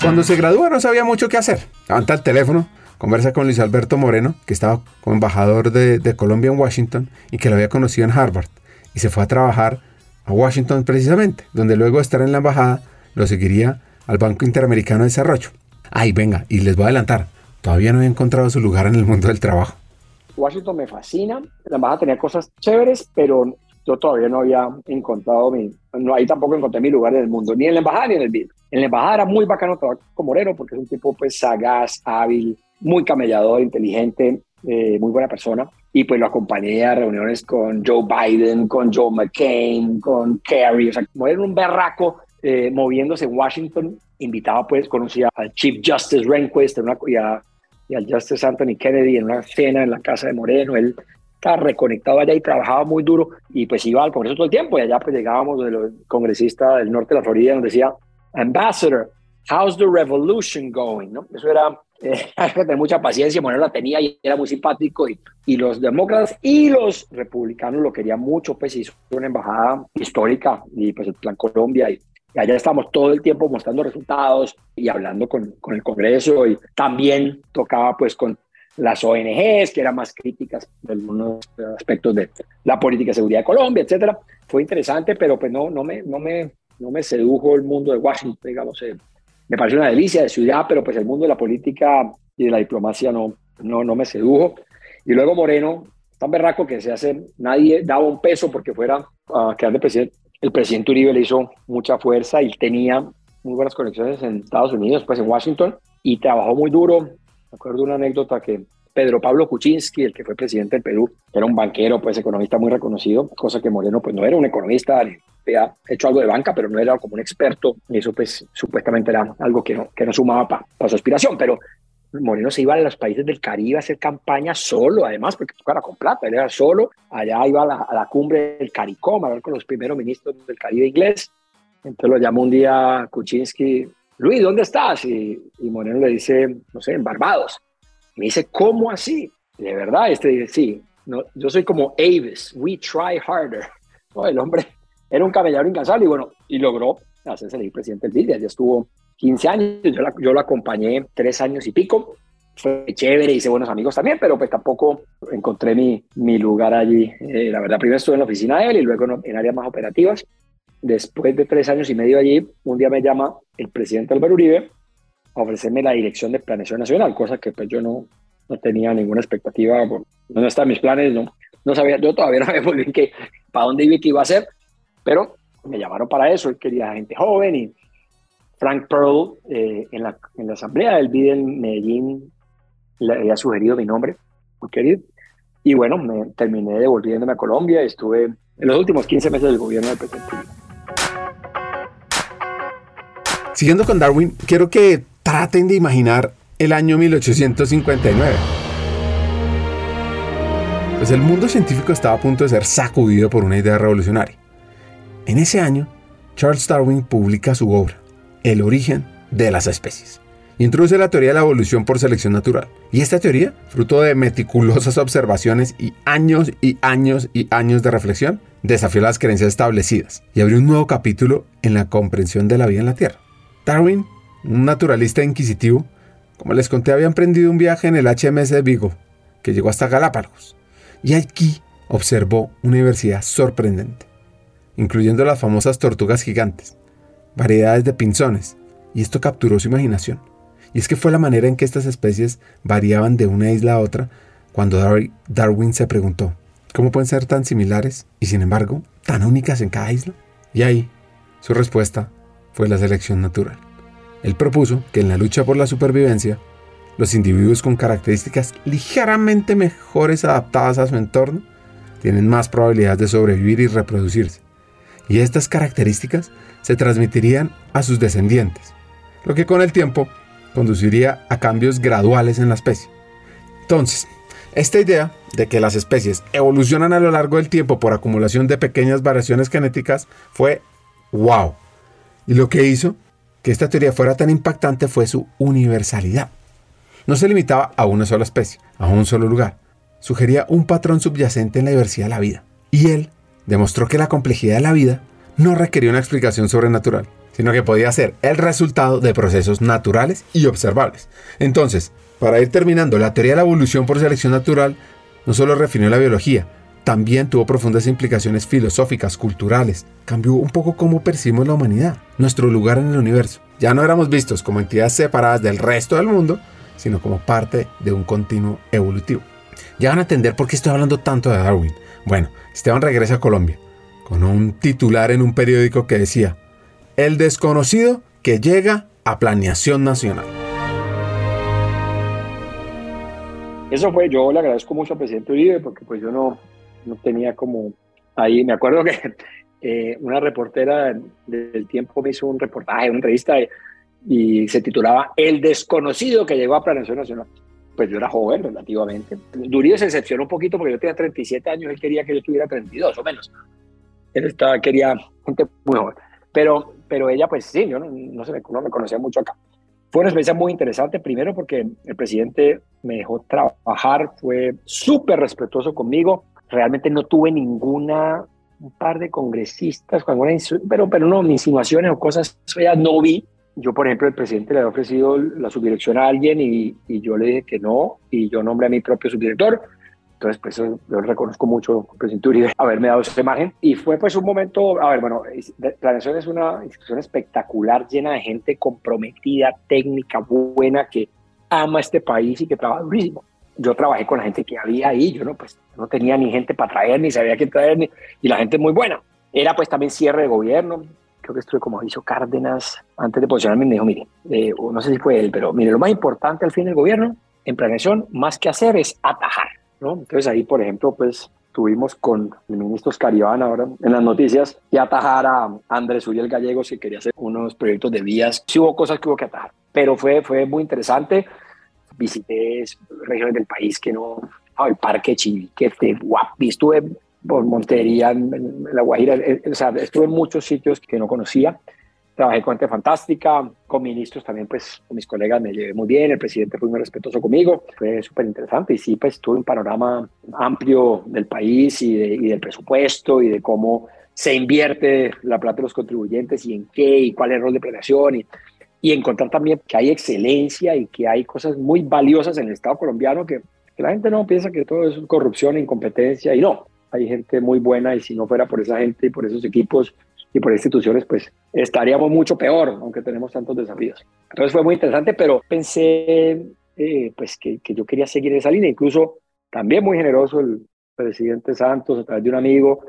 Cuando se gradúa no sabía mucho qué hacer. Levanta el teléfono, conversa con Luis Alberto Moreno, que estaba como embajador de, Colombia en Washington y que lo había conocido en Harvard. Y se fue a trabajar a Washington precisamente, donde luego de estar en la embajada lo seguiría al Banco Interamericano de Desarrollo. Ay, venga, y les voy a adelantar, todavía no había encontrado su lugar en el mundo del trabajo.
Washington me fascina, la embajada tenía cosas chéveres, pero yo todavía no había encontrado mi, no, ahí tampoco encontré mi lugar en el mundo, ni en la embajada ni en el BID. En la embajada era muy bacano trabajar con Moreno porque es un tipo pues sagaz, hábil, muy camellador, inteligente, eh, muy buena persona. Y pues lo acompañé a reuniones con Joe Biden, con Joe McCain, con Kerry, o sea, como era un berraco eh, moviéndose en Washington. Invitaba pues, conocía al Chief Justice Rehnquist y, a, y al Justice Anthony Kennedy en una cena en la casa de Moreno. Él estaba reconectado allá y trabajaba muy duro y pues iba al Congreso todo el tiempo y allá pues llegábamos de los congresistas del norte de la Florida donde decía, Ambassador, how's the revolution going? ¿No? Eso era eh, hay que tener mucha paciencia, Moreno la tenía y era muy simpático y, y, los demócratas y los republicanos lo querían mucho, pues hizo una embajada histórica y pues el Plan Colombia y, Y allá estamos todo el tiempo mostrando resultados y hablando con, con el Congreso y también tocaba pues con las ONGs, que eran más críticas de algunos aspectos de la política de seguridad de Colombia, etcétera. Fue interesante, pero pues no, no, me, no, me, no me sedujo el mundo de Washington, digamos. Eh, me pareció una delicia de ciudad, pero pues el mundo de la política y de la diplomacia no, no, no me sedujo. Y luego Moreno, tan berraco que se hace, nadie daba un peso porque fuera a quedar de presidente. El presidente Uribe le hizo mucha fuerza y tenía muy buenas conexiones en Estados Unidos, pues en Washington, y trabajó muy duro. Me acuerdo una anécdota que Pedro Pablo Kuczynski, el que fue presidente del Perú, era un banquero, pues economista muy reconocido, cosa que Moreno pues no era un economista, había hecho algo de banca, pero no era como un experto, y eso pues supuestamente era algo que no, que no sumaba para su aspiración, pero Moreno se iba a los países del Caribe a hacer campaña solo, además, porque tocaba con plata, él era solo, allá iba a la, a la cumbre del CARICOM a hablar con los primeros ministros del Caribe inglés, entonces lo llamó un día Kuczynski, Luis, ¿dónde estás? Y, y Moreno le dice, no sé, en Barbados. Me dice, ¿cómo así? De verdad, este dice, sí, no, yo soy como Avis, we try harder. No, el hombre era un camellador incansable y bueno, y logró hacerse el presidente del Lidia, ya estuvo 15 años, yo, la, yo lo acompañé tres años y pico, fue chévere, hice buenos amigos también, pero pues tampoco encontré mi, mi lugar allí. Eh, la verdad, primero estuve en la oficina de él y luego en, en, áreas más operativas. Después de tres años y medio allí, un día me llama el presidente Álvaro Uribe a ofrecerme la dirección de Planeación Nacional, cosa que pues yo no, no tenía ninguna expectativa, no está en mis planes, no, no sabía, yo todavía no sabía muy bien que, para dónde iba qué iba a hacer, pero me llamaron para eso, él quería gente joven y Frank Pearl eh, en, la, en, la, asamblea del BID en Medellín le había sugerido mi nombre, muy querido. Y bueno, me terminé devolviéndome a Colombia y estuve en los últimos 15 meses del gobierno del presidente.
Siguiendo con Darwin, quiero que traten de imaginar el año 1859. Pues el mundo científico estaba a punto de ser sacudido por una idea revolucionaria. En ese año, Charles Darwin publica su obra, el origen de las especies. Introduce la teoría de la evolución por selección natural. Y esta teoría, fruto de meticulosas observaciones y años y años y años de reflexión, desafió las creencias establecidas y abrió un nuevo capítulo en la comprensión de la vida en la Tierra. Darwin, un naturalista inquisitivo, como les conté, había emprendido un viaje en el HMS de Vigo, que llegó hasta Galápagos. Y aquí observó una diversidad sorprendente, incluyendo las famosas tortugas gigantes, variedades de pinzones, y esto capturó su imaginación. Y es que fue la manera en que estas especies variaban de una isla a otra cuando Darwin se preguntó, ¿cómo pueden ser tan similares y sin embargo tan únicas en cada isla? Y ahí, su respuesta fue la selección natural. Él propuso que en la lucha por la supervivencia, los individuos con características ligeramente mejores adaptadas a su entorno tienen más probabilidades de sobrevivir y reproducirse. Y estas características se transmitirían a sus descendientes, lo que con el tiempo conduciría a cambios graduales en la especie. Entonces, esta idea de que las especies evolucionan a lo largo del tiempo por acumulación de pequeñas variaciones genéticas fue wow. Y lo que hizo que esta teoría fuera tan impactante fue su universalidad. No se limitaba a una sola especie, a un solo lugar. Sugería un patrón subyacente en la diversidad de la vida. Y él demostró que la complejidad de la vida no requería una explicación sobrenatural, sino que podía ser el resultado de procesos naturales y observables. Entonces, para ir terminando, la teoría de la evolución por selección natural no solo refirió la biología, también tuvo profundas implicaciones filosóficas, culturales. Cambió un poco cómo percibimos la humanidad, nuestro lugar en el universo. Ya no éramos vistos como entidades separadas del resto del mundo, sino como parte de un continuo evolutivo. Ya van a entender por qué estoy hablando tanto de Darwin. Bueno, Esteban regresa a Colombia con un titular en un periódico que decía, El desconocido que llega a planeación nacional.
Eso fue, yo le agradezco mucho al presidente Uribe porque pues yo no, no tenía como ahí, me acuerdo que eh, una reportera del tiempo me hizo un reportaje, una entrevista y se titulaba El desconocido que llegó a Planeación Nacional. Pues yo era joven relativamente. Uribe se decepcionó un poquito porque yo tenía 37 años, él quería que yo tuviera 32 o menos. Él estaba, quería gente muy joven. Pero, pero ella, pues sí, yo no, no, se me, no me conocía mucho acá. Fue una experiencia muy interesante, primero porque el presidente me dejó trabajar, fue súper respetuoso conmigo, realmente no tuve ninguna un par de congresistas, pero, pero no, insinuaciones o cosas feas no vi. Yo, por ejemplo, el presidente le había ofrecido la subdirección a alguien y, y yo le dije que no, y yo nombré a mi propio subdirector. Entonces, pues yo reconozco mucho presidente Uribe haberme dado esa imagen. Y fue pues un momento, a ver, bueno, Planeación es una institución espectacular, llena de gente comprometida, técnica, buena, que ama este país y que trabaja durísimo. Yo trabajé con la gente que había ahí, yo no, pues no tenía ni gente para traer, ni sabía quién traer, ni- y la gente muy buena. Era pues también cierre de gobierno, creo que estuve como hizo Cárdenas antes de posicionarme me dijo, mire, eh, no sé si fue él, pero mire, lo más importante al fin del gobierno en planeación, más que hacer, es atajar, ¿no? Entonces ahí, por ejemplo, pues tuvimos con el ministro Oscar ahora en las noticias que atajar a Andrés Uriel Gallegos que quería hacer unos proyectos de vías. Sí hubo cosas que hubo que atajar, pero fue, fue muy interesante. Visité regiones del país que no, ah, el Parque Chiriquete, Guapi, estuve por Montería, en, La Guajira, eh, o sea, estuve en muchos sitios que no conocía. Trabajé con gente fantástica, con ministros también, pues con mis colegas me llevé muy bien, el presidente fue muy respetuoso conmigo, fue súper interesante y sí, pues tuve un panorama amplio del país y, de- y del presupuesto y de cómo se invierte la plata de los contribuyentes y en qué y cuál es el rol de planeación y, y encontrar también que hay excelencia y que hay cosas muy valiosas en el Estado colombiano que, que la gente no piensa que todo es corrupción e incompetencia y no, hay gente muy buena y si no fuera por esa gente y por esos equipos y por instituciones, pues estaríamos mucho peor, aunque tenemos tantos desafíos. Entonces fue muy interesante, pero pensé eh, pues que, que yo quería seguir esa línea, incluso también muy generoso el presidente Santos a través de un amigo,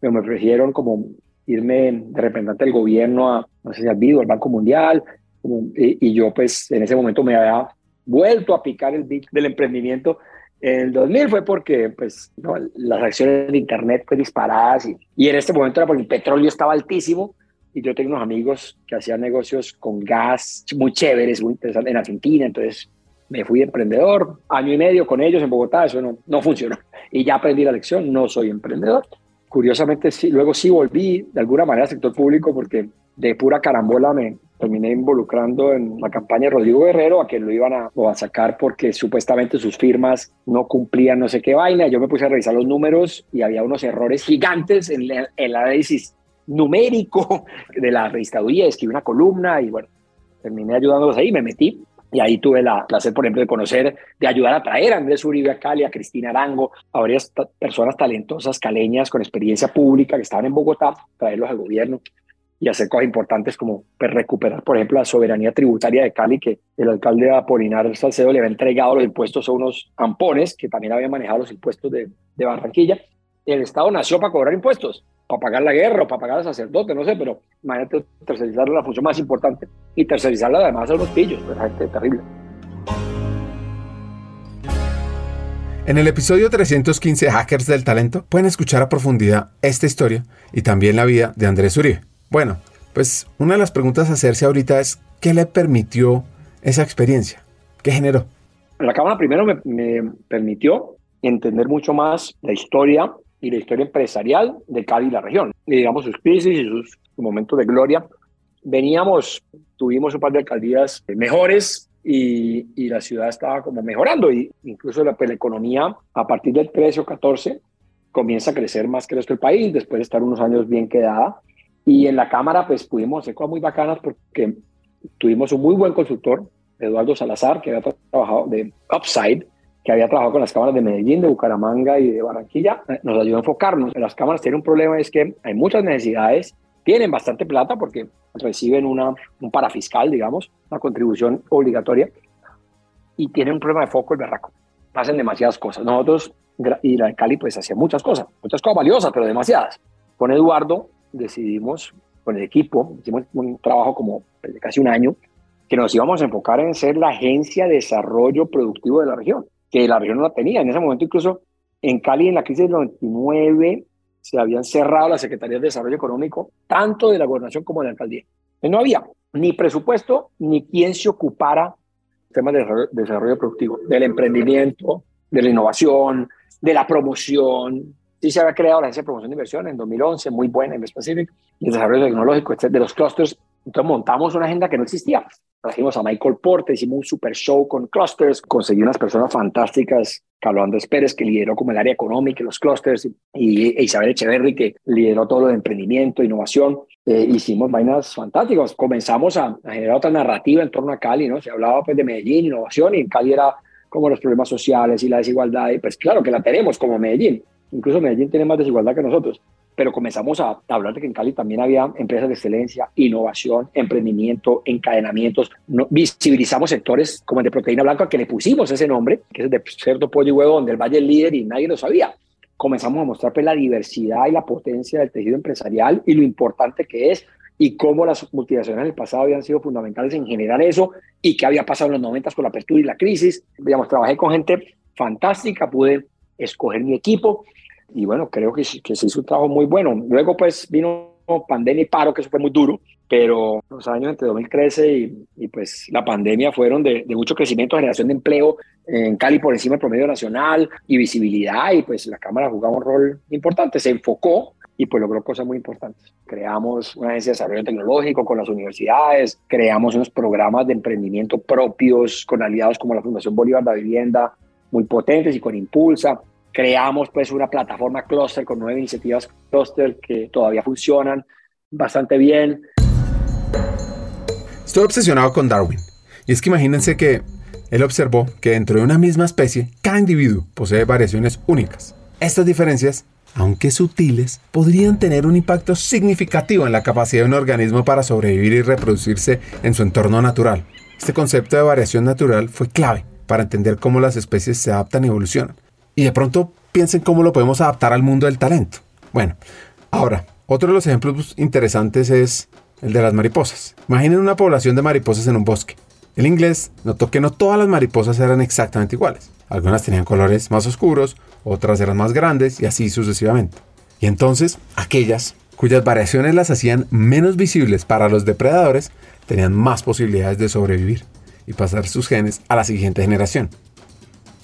me ofrecieron como irme de representante del gobierno a, no sé si al BIDO, al Banco Mundial, y, y yo pues en ese momento me había vuelto a picar el bicho del emprendimiento. En el 2000 fue porque pues, las acciones de Internet pues disparadas y, en este momento era porque el petróleo estaba altísimo y yo tengo unos amigos que hacían negocios con gas muy chéveres, muy interesantes en Argentina, entonces me fui de emprendedor, año y medio con ellos en Bogotá, eso no, no funcionó. Y ya aprendí la lección, no soy emprendedor. Curiosamente, sí, luego sí volví de alguna manera al sector público porque de pura carambola me terminé involucrando en la campaña de Rodrigo Guerrero a que lo iban a, o a sacar porque supuestamente sus firmas no cumplían no sé qué vaina. Yo me puse a revisar los números y había unos errores gigantes en el análisis numérico de la registraduría, escribí una columna y bueno, terminé ayudándolos ahí, me metí y ahí tuve la placer, por ejemplo, de conocer, de ayudar a traer a Andrés Uribe a Cali, a Cristina Arango, a varias personas talentosas caleñas con experiencia pública que estaban en Bogotá, traerlos al gobierno y hacer cosas importantes como pues, recuperar, por ejemplo, la soberanía tributaria de Cali, que el alcalde Apolinar Salcedo le había entregado los impuestos a unos ampones que también habían manejado los impuestos de, de Barranquilla. El Estado nació para cobrar impuestos, para pagar la guerra o para pagar al sacerdote, no sé, pero imagínate tercerizar la función más importante y tercerizarla además a unos pillos, pues, gente terrible.
En el episodio 315 de Hackers del Talento pueden escuchar a profundidad esta historia y también la vida de Andrés Uribe. Bueno, pues una de las preguntas a hacerse ahorita es ¿qué le permitió esa experiencia? ¿Qué generó?
La Cámara primero me, me permitió entender mucho más la historia y la historia empresarial de Cali y la región, y digamos sus crisis y sus momentos de gloria. Veníamos, tuvimos un par de alcaldías mejores y, y la ciudad estaba como mejorando, y incluso la, pues, la economía a partir del 13 o 14 comienza a crecer más que el resto del país, después de estar unos años bien quedada. Y en la Cámara pues pudimos hacer cosas muy bacanas porque tuvimos un muy buen consultor, Eduardo Salazar, que había tra- trabajado de Upside, que había trabajado con las cámaras de Medellín, de Bucaramanga y de Barranquilla, eh, nos ayudó a enfocarnos. Las cámaras tienen un problema, es que hay muchas necesidades, tienen bastante plata porque reciben una, un parafiscal, digamos, una contribución obligatoria, y tienen un problema de foco el berraco. Hacen demasiadas cosas. Nosotros, y la de Cali, pues hacía muchas cosas, muchas cosas valiosas, pero demasiadas. Con Eduardo decidimos, con el equipo, hicimos un trabajo como de casi un año, que nos íbamos a enfocar en ser la agencia de desarrollo productivo de la región, que la región no la tenía. En ese momento incluso en Cali, en la crisis del 99, se habían cerrado las secretarías de desarrollo económico, tanto de la gobernación como de la alcaldía. No había ni presupuesto ni quien se ocupara temas de desarrollo, de desarrollo productivo, del emprendimiento, de la innovación, de la promoción. Sí se había creado la Agencia de Promoción de Inversión en 2011, muy buena en Pacific, el desarrollo tecnológico, de los clústeres. Entonces montamos una agenda que no existía. Trajimos a Michael Porte, hicimos un super show con clusters, conseguí unas personas fantásticas, Carlos Andrés Pérez, que lideró como el área económica los clusters, y Isabel Echeverry, que lideró todo lo de emprendimiento, innovación. Eh, hicimos vainas fantásticas. Comenzamos a, a, generar otra narrativa en torno a Cali, ¿no? Se hablaba pues de Medellín, innovación, y en Cali era como los problemas sociales y la desigualdad, y pues claro que la tenemos como Medellín. Incluso Medellín tiene más desigualdad que nosotros pero comenzamos a hablar de que en Cali también había empresas de excelencia, innovación, emprendimiento, encadenamientos. No, visibilizamos sectores como el de proteína blanca, que le pusimos ese nombre, que es el de cerdo, pollo y huevo, donde el Valle es líder y nadie lo sabía. Comenzamos a mostrar pues, la diversidad y la potencia del tejido empresarial y lo importante que es y cómo las multinacionales del pasado habían sido fundamentales en generar eso y qué había pasado en los 90 con la apertura y la crisis. Digamos, trabajé con gente fantástica, pude escoger mi equipo y bueno, creo que, que se hizo un trabajo muy bueno. Luego pues vino pandemia y paro, que eso fue muy duro, pero los años entre 2013 y, y pues la pandemia fueron de, de, mucho crecimiento, generación de empleo en Cali por encima del promedio nacional y visibilidad y pues la Cámara jugaba un rol importante, se enfocó y pues logró cosas muy importantes. Creamos una agencia de desarrollo tecnológico con las universidades, creamos unos programas de emprendimiento propios con aliados como la Fundación Bolívar de Vivienda, muy potentes y con Impulsa creamos pues una plataforma cluster con nueve iniciativas cluster que todavía funcionan bastante bien.
Estoy obsesionado con Darwin. Y es que imagínense que él observó que dentro de una misma especie, cada individuo posee variaciones únicas. Estas diferencias, aunque sutiles, podrían tener un impacto significativo en la capacidad de un organismo para sobrevivir y reproducirse en su entorno natural. Este concepto de variación natural fue clave para entender cómo las especies se adaptan y evolucionan y de pronto piensen cómo lo podemos adaptar al mundo del talento. Bueno, ahora, otro de los ejemplos interesantes es el de las mariposas. Imaginen una población de mariposas en un bosque. El inglés notó que no todas las mariposas eran exactamente iguales. Algunas tenían colores más oscuros, otras eran más grandes y así sucesivamente. Y entonces, aquellas cuyas variaciones las hacían menos visibles para los depredadores tenían más posibilidades de sobrevivir y pasar sus genes a la siguiente generación.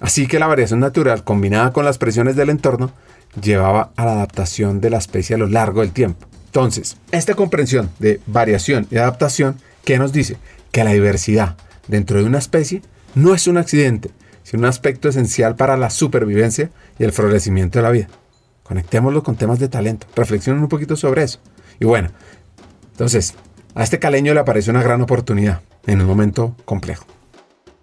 Así que la variación natural combinada con las presiones del entorno llevaba a la adaptación de la especie a lo largo del tiempo. Entonces, esta comprensión de variación y adaptación, ¿qué nos dice? Que la diversidad dentro de una especie no es un accidente, sino un aspecto esencial para la supervivencia y el florecimiento de la vida. Conectémoslo con temas de talento, reflexionen un poquito sobre eso. Y bueno, entonces, a este caleño le apareció una gran oportunidad en un momento complejo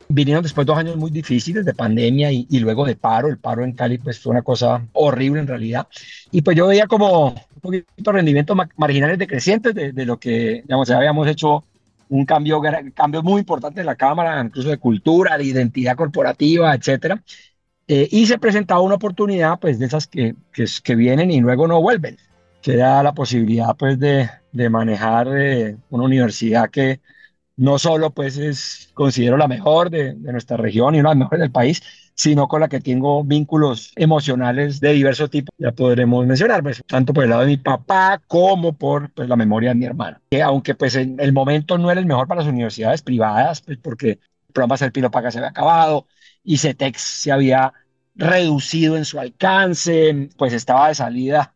vinieron después dos años muy difíciles de pandemia y, luego de paro. El paro en Cali pues fue una cosa horrible en realidad. Y pues yo veía como un poquito de rendimientos marginales decrecientes de, de lo que, digamos, ya habíamos hecho un cambio, cambio muy importante en la Cámara, incluso de cultura, de identidad corporativa, etcétera. Eh, y se presentaba una oportunidad pues de esas que, que, que, vienen y luego no vuelven, que era la posibilidad pues de, de manejar eh, una universidad que no solo pues es, considero la mejor de, nuestra región y una de las mejores del país, sino con la que tengo vínculos emocionales de diversos tipos, ya podremos mencionar, pues, tanto por el lado de mi papá como por pues, la memoria de mi hermana, que aunque pues en el momento no era el mejor para las universidades privadas, pues porque el programa Serpilo Paga se había acabado y CETEX se había reducido en su alcance, pues estaba de salida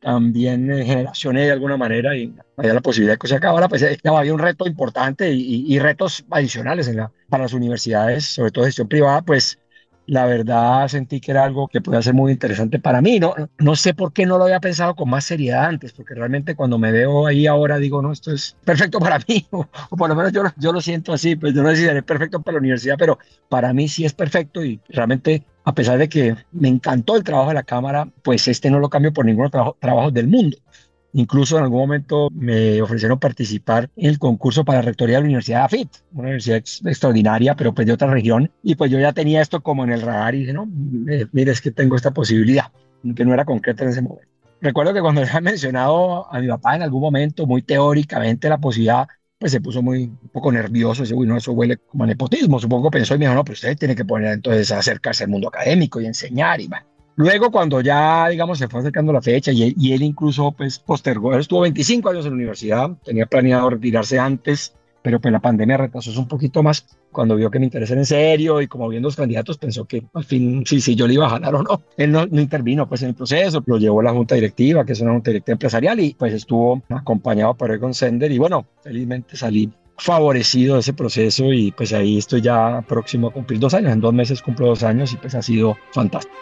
también eh, generaciones de alguna manera y había la posibilidad de que se acabara, pues eh, había un reto importante y, retos adicionales en la, para las universidades, sobre todo gestión privada, pues la verdad sentí que era algo que podía ser muy interesante para mí. No, no sé por qué no lo había pensado con más seriedad antes, porque realmente cuando me veo ahí ahora digo, no, esto es perfecto para mí, o, por lo menos yo, yo lo siento así, pues yo no sé si perfecto para la universidad, pero para mí sí es perfecto y realmente a pesar de que me encantó el trabajo de la Cámara, pues este no lo cambio por ningún trabajo, trabajo del mundo. Incluso en algún momento me ofrecieron participar en el concurso para la rectoría de la Universidad de AFIT, una universidad extraordinaria, pero pues de otra región. Y pues yo ya tenía esto como en el radar y dije, no, eh, mire, es que tengo esta posibilidad, que no era concreta en ese momento. Recuerdo que cuando le había mencionado a mi papá en algún momento, muy teóricamente, la posibilidad pues se puso muy un poco nervioso, dice, uy, no, eso huele como a nepotismo, supongo pensó y me dijo, no, pero usted tiene que poner entonces a acercarse al mundo académico y enseñar y va. Luego, cuando ya, digamos, se fue acercando la fecha y él, y él incluso, pues, postergó, él estuvo 25 años en la universidad, tenía planeado retirarse antes, pero pues la pandemia retrasó un poquito más cuando vio que me interesé en serio y como viendo los candidatos pensó que al fin sí, sí, yo le iba a jalar o no. Él no, no, intervino pues en el proceso, lo llevó a la junta directiva, que es una junta directiva empresarial y pues estuvo acompañado por Egon Sender y bueno, felizmente salí favorecido ese proceso y pues ahí estoy ya próximo a cumplir dos años. En dos meses cumplo dos años y pues ha sido fantástico.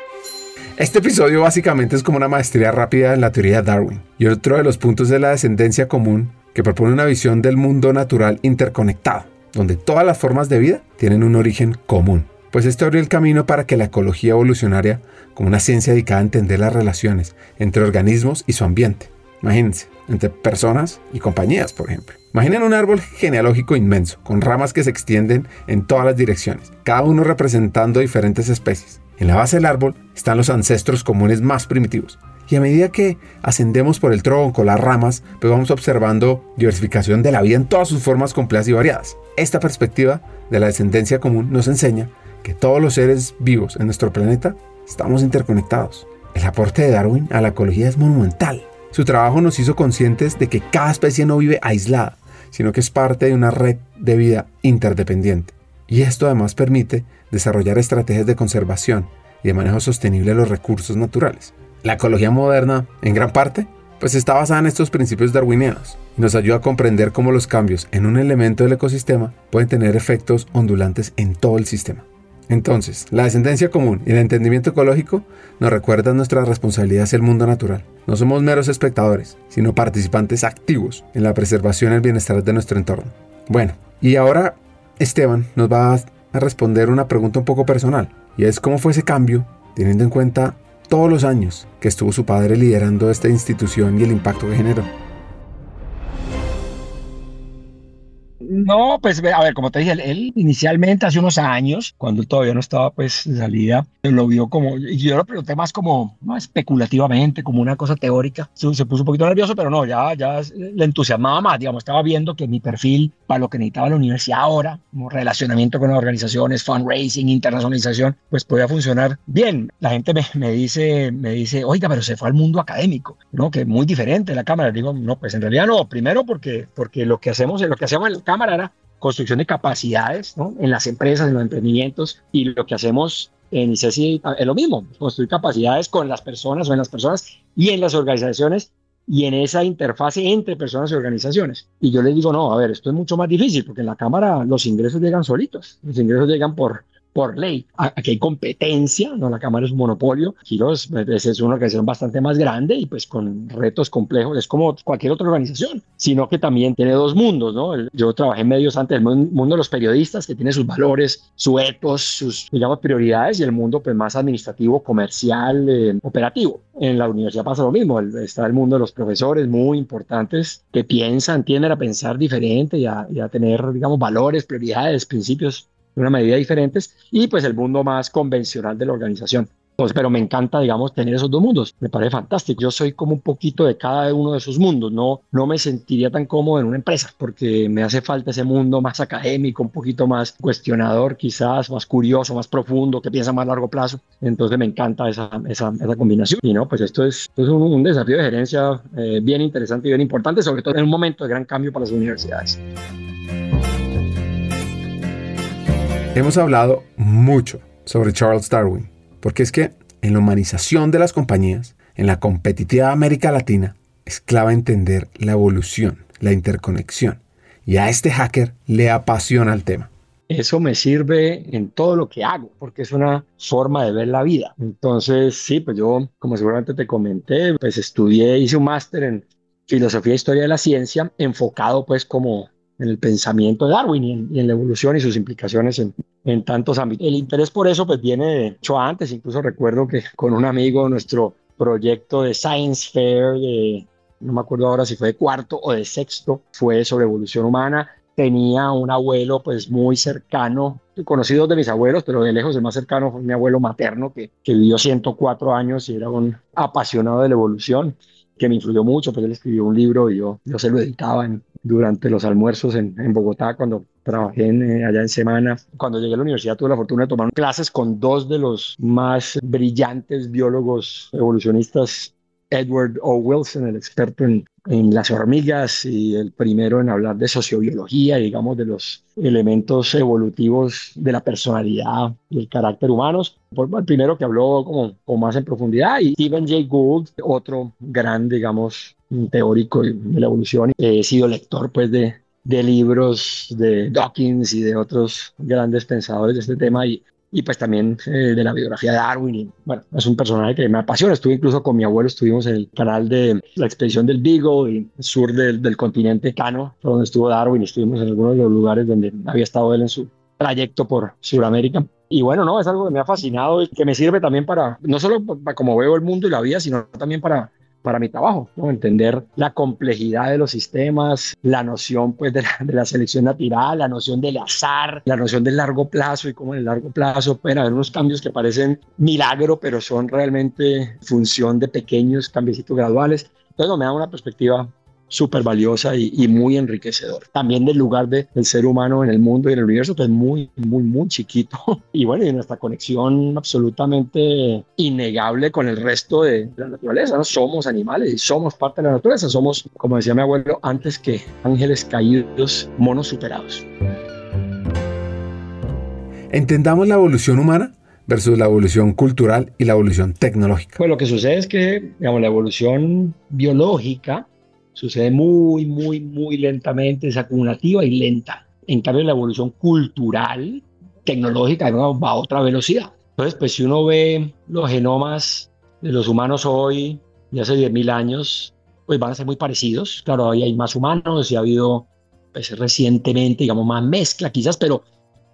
Este episodio básicamente es como una maestría rápida en la teoría de Darwin y otro de los puntos de la descendencia común que propone una visión del mundo natural interconectado, donde todas las formas de vida tienen un origen común. Pues esto abrió el camino para que la ecología evolucionaria, como una ciencia dedicada a entender las relaciones entre organismos y su ambiente, imagínense, entre personas y compañías, por ejemplo. Imaginen un árbol genealógico inmenso, con ramas que se extienden en todas las direcciones, cada uno representando diferentes especies. En la base del árbol están los ancestros comunes más primitivos. Y a medida que ascendemos por el tronco, las ramas, pues vamos observando diversificación de la vida en todas sus formas complejas y variadas. Esta perspectiva de la descendencia común nos enseña que todos los seres vivos en nuestro planeta estamos interconectados. El aporte de Darwin a la ecología es monumental. Su trabajo nos hizo conscientes de que cada especie no vive aislada, sino que es parte de una red de vida interdependiente. Y esto además permite desarrollar estrategias de conservación y de manejo sostenible de los recursos naturales. La ecología moderna, en gran parte, pues está basada en estos principios darwinianos y nos ayuda a comprender cómo los cambios en un elemento del ecosistema pueden tener efectos ondulantes en todo el sistema. Entonces, la descendencia común y el entendimiento ecológico nos recuerdan nuestra responsabilidad hacia el mundo natural. No somos meros espectadores, sino participantes activos en la preservación y el bienestar de nuestro entorno. Bueno, y ahora Esteban nos va a responder una pregunta un poco personal, y es cómo fue ese cambio, teniendo en cuenta todos los años que estuvo su padre liderando esta institución y el impacto que generó.
No, pues a ver, como te dije, él, inicialmente hace unos años, cuando él todavía no estaba pues de salida, lo vio como, y yo lo pregunté más como, no especulativamente, como una cosa teórica. Se, se, puso un poquito nervioso, pero no, ya, ya le entusiasmaba más, digamos, estaba viendo que mi perfil para lo que necesitaba la universidad ahora, como relacionamiento con las organizaciones, fundraising, internacionalización, pues podía funcionar bien. La gente me, me dice, me dice, oiga, pero se fue al mundo académico, ¿no? Que es muy diferente la cámara. Digo, no, pues en realidad no, primero porque, porque lo que hacemos, lo que hacemos en la cámara era construcción de capacidades ¿no? en las empresas, en los emprendimientos, y lo que hacemos en ICESI es lo mismo, construir capacidades con las personas o en las personas y en las organizaciones y en esa interfase entre personas y organizaciones. Y yo les digo, no, a ver, esto es mucho más difícil porque en la Cámara los ingresos llegan solitos, los ingresos llegan por, por ley. Aquí hay competencia, no la Cámara es un monopolio. Giros es una organización bastante más grande y pues con retos complejos. Es como cualquier otra organización, sino que también tiene dos mundos, ¿no? Yo trabajé en medios antes, el mundo de los periodistas, que tiene sus valores, su etos, sus, digamos, prioridades, y el mundo pues más administrativo, comercial, eh, operativo. En la universidad pasa lo mismo, está el mundo de los profesores muy importantes que piensan, tienden a pensar diferente y a, y a tener, digamos, valores, prioridades, principios de una medida diferentes y pues el mundo más convencional de la organización. Entonces, pero me encanta, digamos, tener esos dos mundos. Me parece fantástico. Yo soy como un poquito de cada uno de esos mundos. No, no me sentiría tan cómodo en una empresa porque me hace falta ese mundo más académico, un poquito más cuestionador, quizás más curioso, más profundo, que piensa más a largo plazo. Entonces me encanta esa, esa, esa combinación. Y no, pues esto es, esto es un, un, desafío de gerencia eh, bien interesante y bien importante, sobre todo en un momento de gran cambio para las universidades.
Hemos hablado mucho sobre Charles Darwin, porque es que en la humanización de las compañías, en la competitiva América Latina, es clave entender la evolución, la interconexión, y a este hacker le apasiona el tema.
Eso me sirve en todo lo que hago, porque es una forma de ver la vida. Entonces, sí, pues yo, como seguramente te comenté, pues estudié, hice un máster en filosofía e historia de la ciencia, enfocado pues como en el pensamiento de Darwin y en, y en, la evolución y sus implicaciones en, en, tantos ámbitos. El interés por eso pues viene de hecho antes, incluso recuerdo que con un amigo nuestro proyecto de Science Fair, de, no me acuerdo ahora si fue de cuarto o de sexto, fue sobre evolución humana. Tenía un abuelo pues muy cercano, conocido de mis abuelos, pero de lejos el más cercano fue mi abuelo materno que, que vivió 104 años y era un apasionado de la evolución que me influyó mucho, pues él escribió un libro y yo, yo se lo editaba en, durante los almuerzos en, Bogotá cuando trabajé eh, allá en Semana. Cuando llegué a la universidad tuve la fortuna de tomar clases con dos de los más brillantes biólogos evolucionistas Edward O. Wilson, el experto en, en, las hormigas y el primero en hablar de sociobiología, digamos, de los elementos evolutivos de la personalidad y el carácter humanos. El primero que habló como, como más en profundidad y Stephen Jay Gould, otro gran, digamos, teórico de la evolución. He sido lector, pues, de, de libros de Dawkins y de otros grandes pensadores de este tema y, y pues también eh, de la biografía de Darwin. Y, bueno, es un personaje que me apasiona. Estuve incluso con mi abuelo, estuvimos en el canal de la expedición del Beagle y sur del, del continente Cano, donde estuvo Darwin y estuvimos en algunos de los lugares donde había estado él en su trayecto por Sudamérica. Y bueno, no, es algo que me ha fascinado y que me sirve también para, no solo para cómo veo el mundo y la vida, sino también para para mi trabajo, ¿no? entender la complejidad de los sistemas, la noción pues de la, selección natural, la noción del azar, la noción del largo plazo y cómo en el largo plazo pueden haber unos cambios que parecen milagro, pero son realmente función de pequeños cambios graduales. Entonces me da una perspectiva súper valiosa y, y, muy enriquecedor. También del lugar de, del ser humano en el mundo y en el universo, que es muy, muy, muy chiquito. Y bueno, y nuestra conexión absolutamente innegable con el resto de, la naturaleza. ¿no? Somos animales y somos parte de la naturaleza. Somos, como decía mi abuelo, antes que ángeles caídos, monos superados.
Entendamos la evolución humana versus la evolución cultural y la evolución tecnológica.
Pues lo que sucede es que, digamos, la evolución biológica sucede muy, muy, muy lentamente, es acumulativa y lenta. En cambio, la evolución cultural, tecnológica, va a otra velocidad. Entonces, pues si uno ve los genomas de los humanos hoy, de hace 10.000 años, pues van a ser muy parecidos. Claro, hoy hay más humanos y ha habido pues, recientemente, digamos, más mezcla quizás, pero,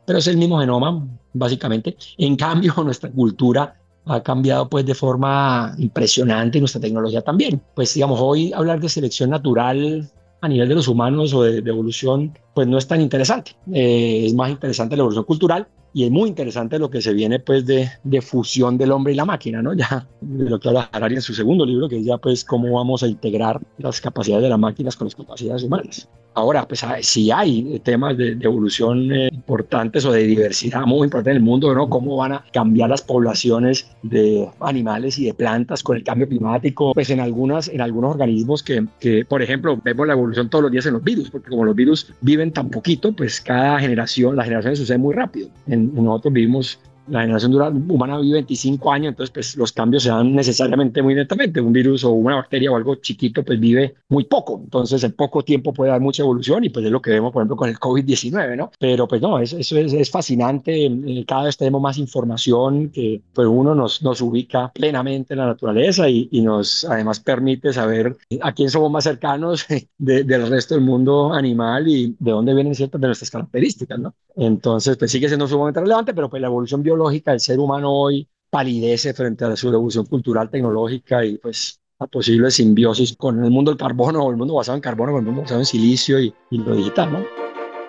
pero es el mismo genoma, básicamente. En cambio, nuestra cultura ha cambiado pues de forma impresionante nuestra tecnología también. Pues digamos, hoy hablar de selección natural a nivel de los humanos o de, evolución, pues no es tan interesante. Eh, es más interesante la evolución cultural y es muy interesante lo que se viene pues de, de fusión del hombre y la máquina, ¿no? Ya de lo que habla Harari en su segundo libro, que es ya pues cómo vamos a integrar las capacidades de las máquinas con las capacidades humanas. Ahora, pues ah, si hay temas de, evolución eh, importantes o de diversidad muy importantes en el mundo, ¿no? Cómo van a cambiar las poblaciones de animales y de plantas con el cambio climático, pues en, algunas, en algunos organismos que, que, por ejemplo, vemos la evolución todos los días en los virus, porque como los virus viven tan poquito, pues cada generación, las generaciones suceden muy rápido. En, nosotros vivimos la generación humana vive 25 años, entonces pues los cambios se dan necesariamente muy lentamente. Un virus o una bacteria o algo chiquito pues vive muy poco, entonces en poco tiempo puede dar mucha evolución y pues es lo que vemos por ejemplo con el COVID-19, ¿no? Pero pues no, eso, eso es, es, fascinante, cada vez tenemos más información que pues uno nos, nos ubica plenamente en la naturaleza y, y nos además permite saber a quién somos más cercanos de, del resto del mundo animal y de dónde vienen ciertas de nuestras características, ¿no? Entonces pues sigue siendo sumamente relevante, pero pues la evolución biológica biológica del ser humano hoy palidece frente a su evolución cultural, tecnológica y pues la posible simbiosis con el mundo del carbono o el mundo basado en carbono, el mundo basado en silicio y, y lo digital, ¿no?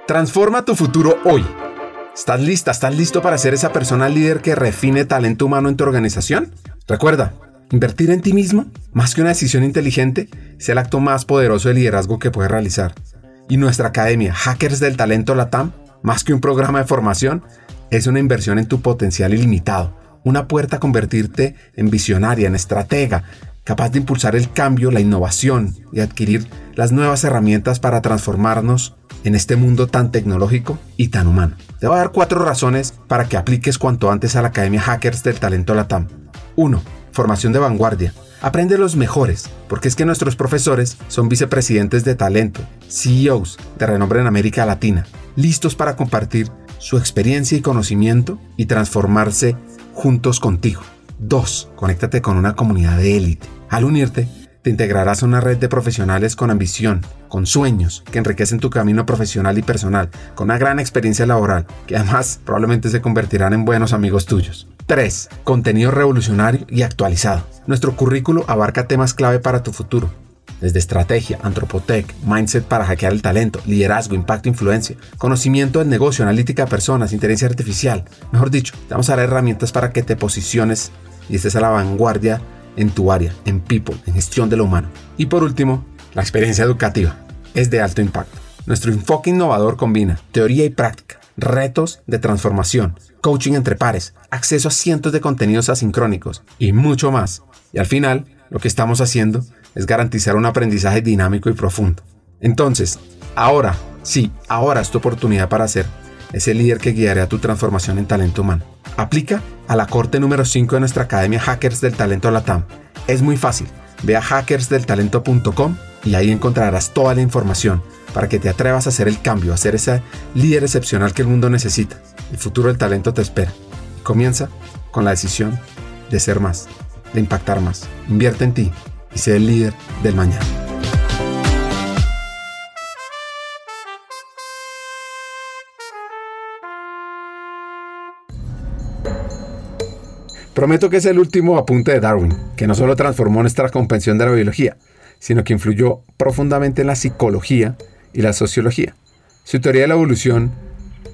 Transforma tu futuro hoy. ¿Estás lista? ¿Estás listo para ser esa persona líder que refine talento humano en tu organización? Recuerda, invertir en ti mismo, más que una decisión inteligente, es el acto más poderoso de liderazgo que puedes realizar. Y nuestra academia, Hackers del Talento Latam, más que un programa de formación, es una inversión en tu potencial ilimitado, una puerta a convertirte en visionaria, en estratega, capaz de impulsar el cambio, la innovación y adquirir las nuevas herramientas para transformarnos en este mundo tan tecnológico y tan humano. Te voy a dar cuatro razones para que apliques cuanto antes a la Academia Hackers del Talento Latam. 1. Formación de vanguardia. Aprende los mejores, porque es que nuestros profesores son vicepresidentes de talento, CEOs de renombre en América Latina, listos para compartir su experiencia y conocimiento y transformarse juntos contigo. 2. Conéctate con una comunidad de élite. Al unirte, te integrarás a una red de profesionales con ambición, con sueños, que enriquecen tu camino profesional y personal, con una gran experiencia laboral, que además probablemente se convertirán en buenos amigos tuyos. 3. Contenido revolucionario y actualizado. Nuestro currículo abarca temas clave para tu futuro, desde estrategia, antropotec, mindset para hackear el talento, liderazgo, impacto, influencia, conocimiento del negocio, analítica de personas, inteligencia artificial. Mejor dicho, te vamos a dar herramientas para que te posiciones y estés a la vanguardia en tu área, en people, en gestión de lo humano. Y por último, la experiencia educativa es de alto impacto. Nuestro enfoque innovador combina teoría y práctica, retos de transformación, coaching entre pares, acceso a cientos de contenidos asincrónicos y mucho más. Y al final, lo que estamos haciendo es garantizar un aprendizaje dinámico y profundo. Entonces, ahora, sí, ahora es tu oportunidad para ser ese líder que guiará tu transformación en talento humano. Aplica a la corte número 5 de nuestra academia Hackers del Talento Latam. Es muy fácil. Ve a hackersdeltalento.com y ahí encontrarás toda la información para que te atrevas a hacer el cambio, a ser ese líder excepcional que el mundo necesita. El futuro del talento te espera. Comienza con la decisión de ser más, de impactar más. Invierte en ti y sé el líder del mañana. Prometo que es el último apunte de Darwin, que no solo transformó nuestra comprensión de la biología, sino que influyó profundamente en la psicología y la sociología. Su teoría de la evolución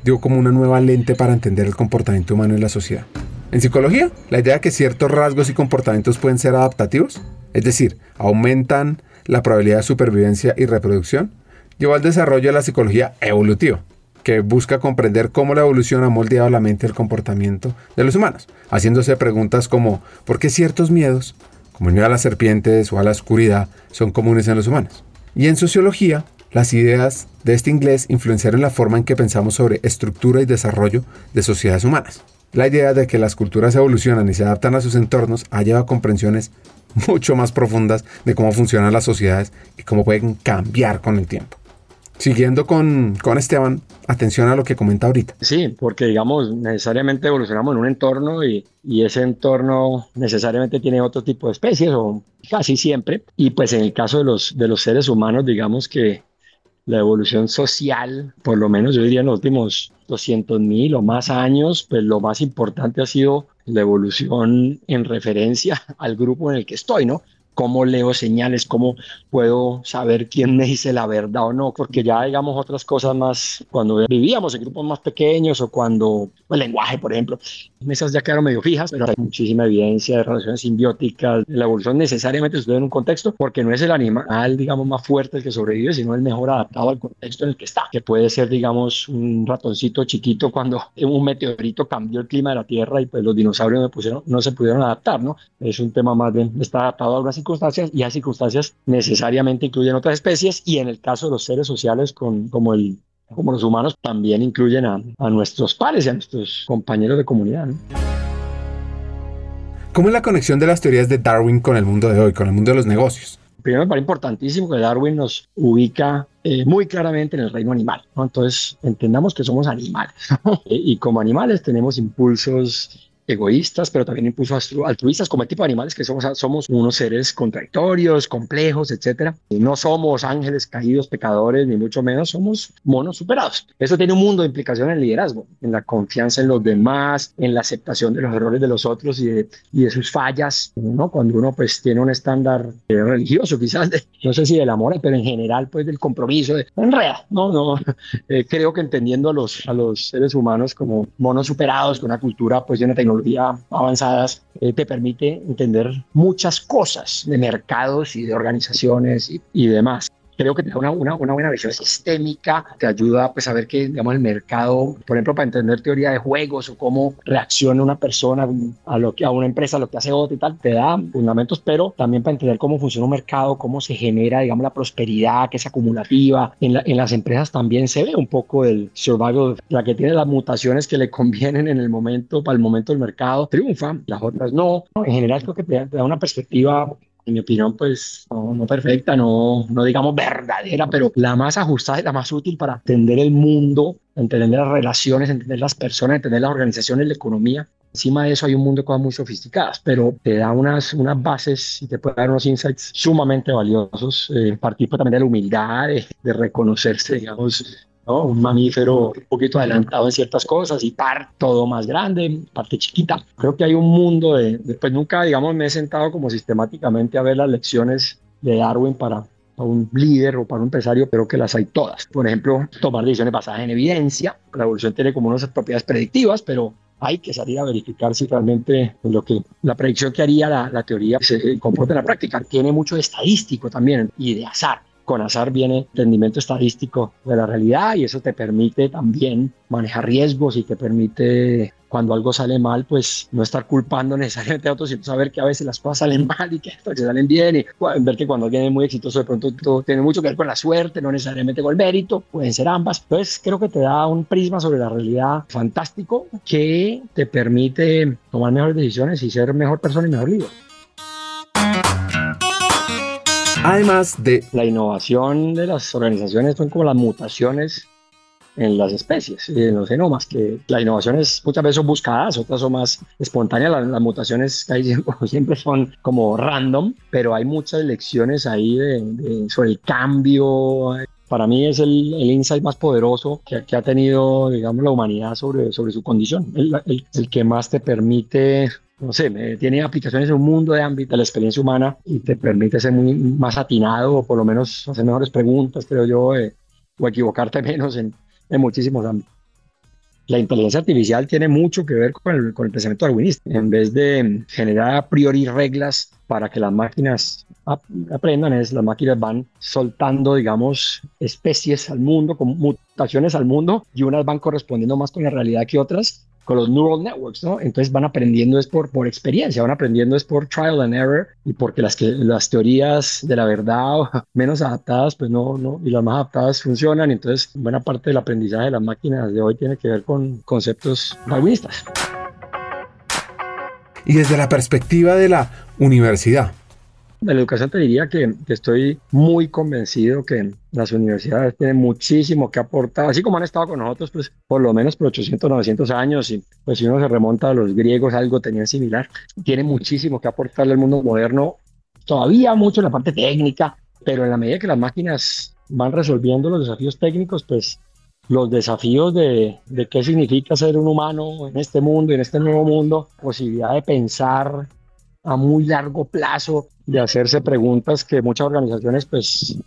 dio como una nueva lente para entender el comportamiento humano en la sociedad. En psicología, la idea de que ciertos rasgos y comportamientos pueden ser adaptativos, es decir, aumentan la probabilidad de supervivencia y reproducción, llevó al desarrollo de la psicología evolutiva, que busca comprender cómo la evolución ha moldeado la mente y el comportamiento de los humanos, haciéndose preguntas como ¿por qué ciertos miedos, como el miedo a las serpientes o a la oscuridad, son comunes en los humanos? Y en sociología, las ideas de este inglés influenciaron la forma en que pensamos sobre estructura y desarrollo de sociedades humanas. La idea de que las culturas evolucionan y se adaptan a sus entornos ha llevado a comprensiones mucho más profundas de cómo funcionan las sociedades y cómo pueden cambiar con el tiempo. Siguiendo con, con Esteban, atención a lo que comenta ahorita.
Sí, porque digamos, necesariamente evolucionamos en un entorno y, y, ese entorno necesariamente tiene otro tipo de especies, o casi siempre. Y pues en el caso de los, de los seres humanos, digamos que la evolución social, por lo menos yo diría en los últimos 200 mil o más años, pues lo más importante ha sido la evolución en referencia al grupo en el que estoy, ¿no? cómo leo señales, cómo puedo saber quién me dice la verdad o no, porque ya digamos otras cosas más, cuando vivíamos en grupos más pequeños o cuando el lenguaje, por ejemplo, esas ya quedaron medio fijas, pero hay muchísima evidencia de relaciones simbióticas. La evolución necesariamente sucede en un contexto porque no es el animal, digamos, más fuerte el que sobrevive, sino el mejor adaptado al contexto en el que está, que puede ser, digamos, un ratoncito chiquito cuando un meteorito cambió el clima de la Tierra y pues los dinosaurios no, pusieron, no se pudieron adaptar, ¿no? Es un tema más bien, está adaptado a algunas circunstancias y esas circunstancias necesariamente incluyen otras especies y en el caso de los seres sociales con, como el como los humanos también incluyen a, a, nuestros pares y a nuestros compañeros de comunidad.
¿Cómo es la conexión de las teorías de Darwin con el mundo de hoy, con el mundo de los negocios?
Primero me parece importantísimo que Darwin nos ubica eh, muy claramente en el reino animal. ¿no? Entonces, entendamos que somos animales y como animales tenemos impulsos egoístas, pero también impulsos altruistas, como el tipo de animales que somos, somos unos seres contradictorios, complejos, etcétera. No somos ángeles caídos, pecadores, ni mucho menos, somos monos superados. Eso tiene un mundo de implicaciones en el liderazgo, en la confianza en los demás, en la aceptación de los errores de los otros y de, y de sus fallas, ¿no? Cuando uno pues tiene un estándar eh, religioso, quizás, no sé si del amor, pero en general pues del compromiso, de enreda, ¿no? no eh, creo que entendiendo a los, a los seres humanos como monos superados, con una cultura pues de una tecnología avanzadas eh, te permite entender muchas cosas de mercados y de organizaciones y, y demás creo que te da una, una, una, buena visión sistémica, te ayuda pues a ver que, digamos, el mercado, por ejemplo, para entender teoría de juegos o cómo reacciona una persona a, lo que, a una empresa, a lo que hace otra y tal, te da fundamentos, pero también para entender cómo funciona un mercado, cómo se genera, digamos, la prosperidad que es acumulativa. En, en las empresas también se ve un poco el survival, la que tiene las mutaciones que le convienen en el momento, para el momento del mercado, triunfa, las otras no. En general creo que te da una perspectiva en mi opinión, pues no, perfecta, no, no digamos verdadera, pero la más ajustada y la más útil para entender el mundo, entender las relaciones, entender las personas, entender las organizaciones, la economía. Encima de eso hay un mundo de cosas muy sofisticadas, pero te da unas, unas bases y te puede dar unos insights sumamente valiosos. Eh, pues, también de la humildad, de, de reconocerse, digamos, un mamífero un poquito adelantado en ciertas cosas y par todo más grande, parte chiquita. Creo que hay un mundo de, pues nunca, digamos, me he sentado como sistemáticamente a ver las lecciones de Darwin para, un líder o para un empresario, pero que las hay todas. Por ejemplo, tomar decisiones basadas en evidencia. La evolución tiene como unas propiedades predictivas, pero hay que salir a verificar si realmente lo que la predicción que haría la, la teoría se comporta en la práctica. Tiene mucho de estadístico también y de azar con azar viene entendimiento estadístico de la realidad y eso te permite también manejar riesgos y te permite cuando algo sale mal, pues no estar culpando necesariamente a otros, sino saber que a veces las cosas salen mal y que otras salen bien y ver que cuando alguien es muy exitoso de pronto todo tiene mucho que ver con la suerte, no necesariamente con el mérito, pueden ser ambas. Entonces creo que te da un prisma sobre la realidad fantástico que te permite tomar mejores decisiones y ser mejor persona y mejor líder.
Además de...
La innovación de las organizaciones son como las mutaciones en las especies en los genomas, que las innovaciones muchas veces son buscadas, otras son más espontáneas, las, mutaciones siempre son como random, pero hay muchas lecciones ahí de, sobre el cambio. Para mí es el, el insight más poderoso que, que, ha tenido, digamos, la humanidad sobre, sobre su condición, el, el, el que más te permite no sé, tiene aplicaciones en un mundo de ámbito de la experiencia humana y te permite ser muy más atinado o por lo menos hacer mejores preguntas, creo yo, eh, o equivocarte menos en, en muchísimos ámbitos. La inteligencia artificial tiene mucho que ver con el, pensamiento darwinista. En vez de generar a priori reglas para que las máquinas aprendan, es las máquinas van soltando, digamos, especies al mundo, con mutaciones al mundo, y unas van correspondiendo más con la realidad que otras, con los neural networks, ¿no? Entonces van aprendiendo es por, por experiencia, van aprendiendo es por trial and error y porque las, que, las teorías de la verdad menos adaptadas, pues no, no, y las más adaptadas funcionan. Entonces, buena parte del aprendizaje de las máquinas de hoy tiene que ver con conceptos darwinistas.
Y desde la perspectiva de la universidad,
de la educación te diría que, estoy muy convencido que las universidades tienen muchísimo que aportar, así como han estado con nosotros, pues por lo menos por 800, 900 años, y pues si uno se remonta a los griegos, algo tenían similar, tiene muchísimo que aportarle al mundo moderno, todavía mucho en la parte técnica, pero en la medida que las máquinas van resolviendo los desafíos técnicos, pues los desafíos de, de qué significa ser un humano en este mundo, en este nuevo mundo, posibilidad de pensar a muy largo plazo, de hacerse preguntas que muchas organizaciones pues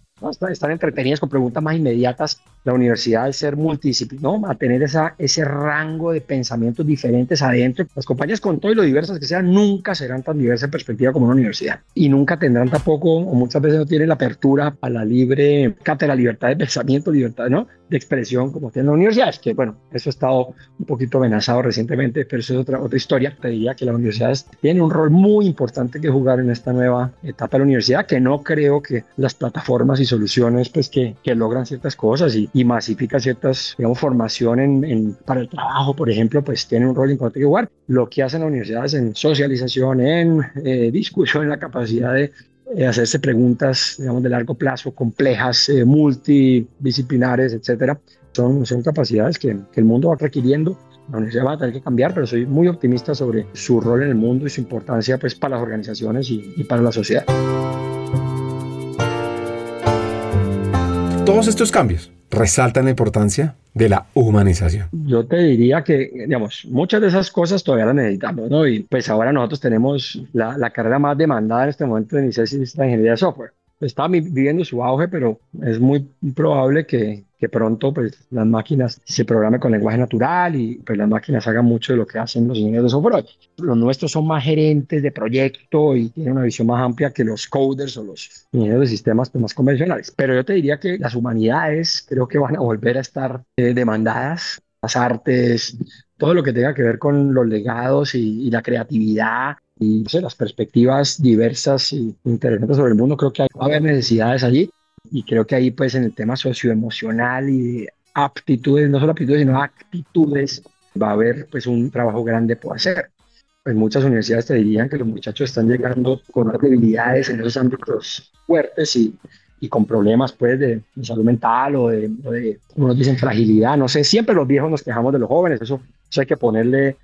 están entretenidas con preguntas más inmediatas. La universidad es ser multidisciplinar, a tener esa, ese rango de pensamientos diferentes adentro. Las compañías con todo y lo diversas que sean nunca serán tan diversas en perspectiva como una universidad y nunca tendrán tampoco o muchas veces no tienen la apertura a la libre cátedra, libertad de pensamiento, libertad ¿no? de expresión como tienen las universidades, que bueno, eso ha estado un poquito amenazado recientemente, pero eso es otra, otra historia. Te diría que las universidades tienen un rol muy importante que jugar en esta nueva etapa de la universidad, que no creo que las plataformas y soluciones pues que, que logran ciertas cosas y, y masifican ciertas, digamos, formación en, en, para el trabajo, por ejemplo, pues tienen un rol importante que jugar. Lo que hacen las universidades en socialización, en eh, discusión, en la capacidad de eh, hacerse preguntas, digamos, de largo plazo, complejas, eh, multidisciplinares, etcétera. Son, son capacidades que, que el mundo va requiriendo la universidad va a tener que cambiar, pero soy muy optimista sobre su rol en el mundo y su importancia pues, para las organizaciones y, y para la sociedad.
Todos estos cambios resaltan la importancia de la humanización.
Yo te diría que, digamos, muchas de esas cosas todavía las necesitamos, ¿no? Y pues ahora nosotros tenemos la, carrera más demandada en este momento en ICES es la ingeniería de software está viviendo su auge, pero es muy probable que, pronto pues, las máquinas se programen con lenguaje natural y pues, las máquinas hagan mucho de lo que hacen los ingenieros de software. Los nuestros son más gerentes de proyecto y tienen una visión más amplia que los coders o los ingenieros de sistemas pues, más convencionales. Pero yo te diría que las humanidades creo que van a volver a estar eh, demandadas, las artes, todo lo que tenga que ver con los legados y la creatividad y las perspectivas diversas y interesantes sobre el mundo, creo que hay, va a haber necesidades allí y creo que ahí pues en el tema socioemocional y aptitudes, no solo aptitudes, sino actitudes, va a haber pues un trabajo grande por hacer. En muchas universidades te dirían que los muchachos están llegando con debilidades en esos ámbitos fuertes y, y con problemas pues de, salud mental o de, o de, dicen fragilidad, no sé, siempre los viejos nos quejamos de los jóvenes, eso, eso hay que ponerle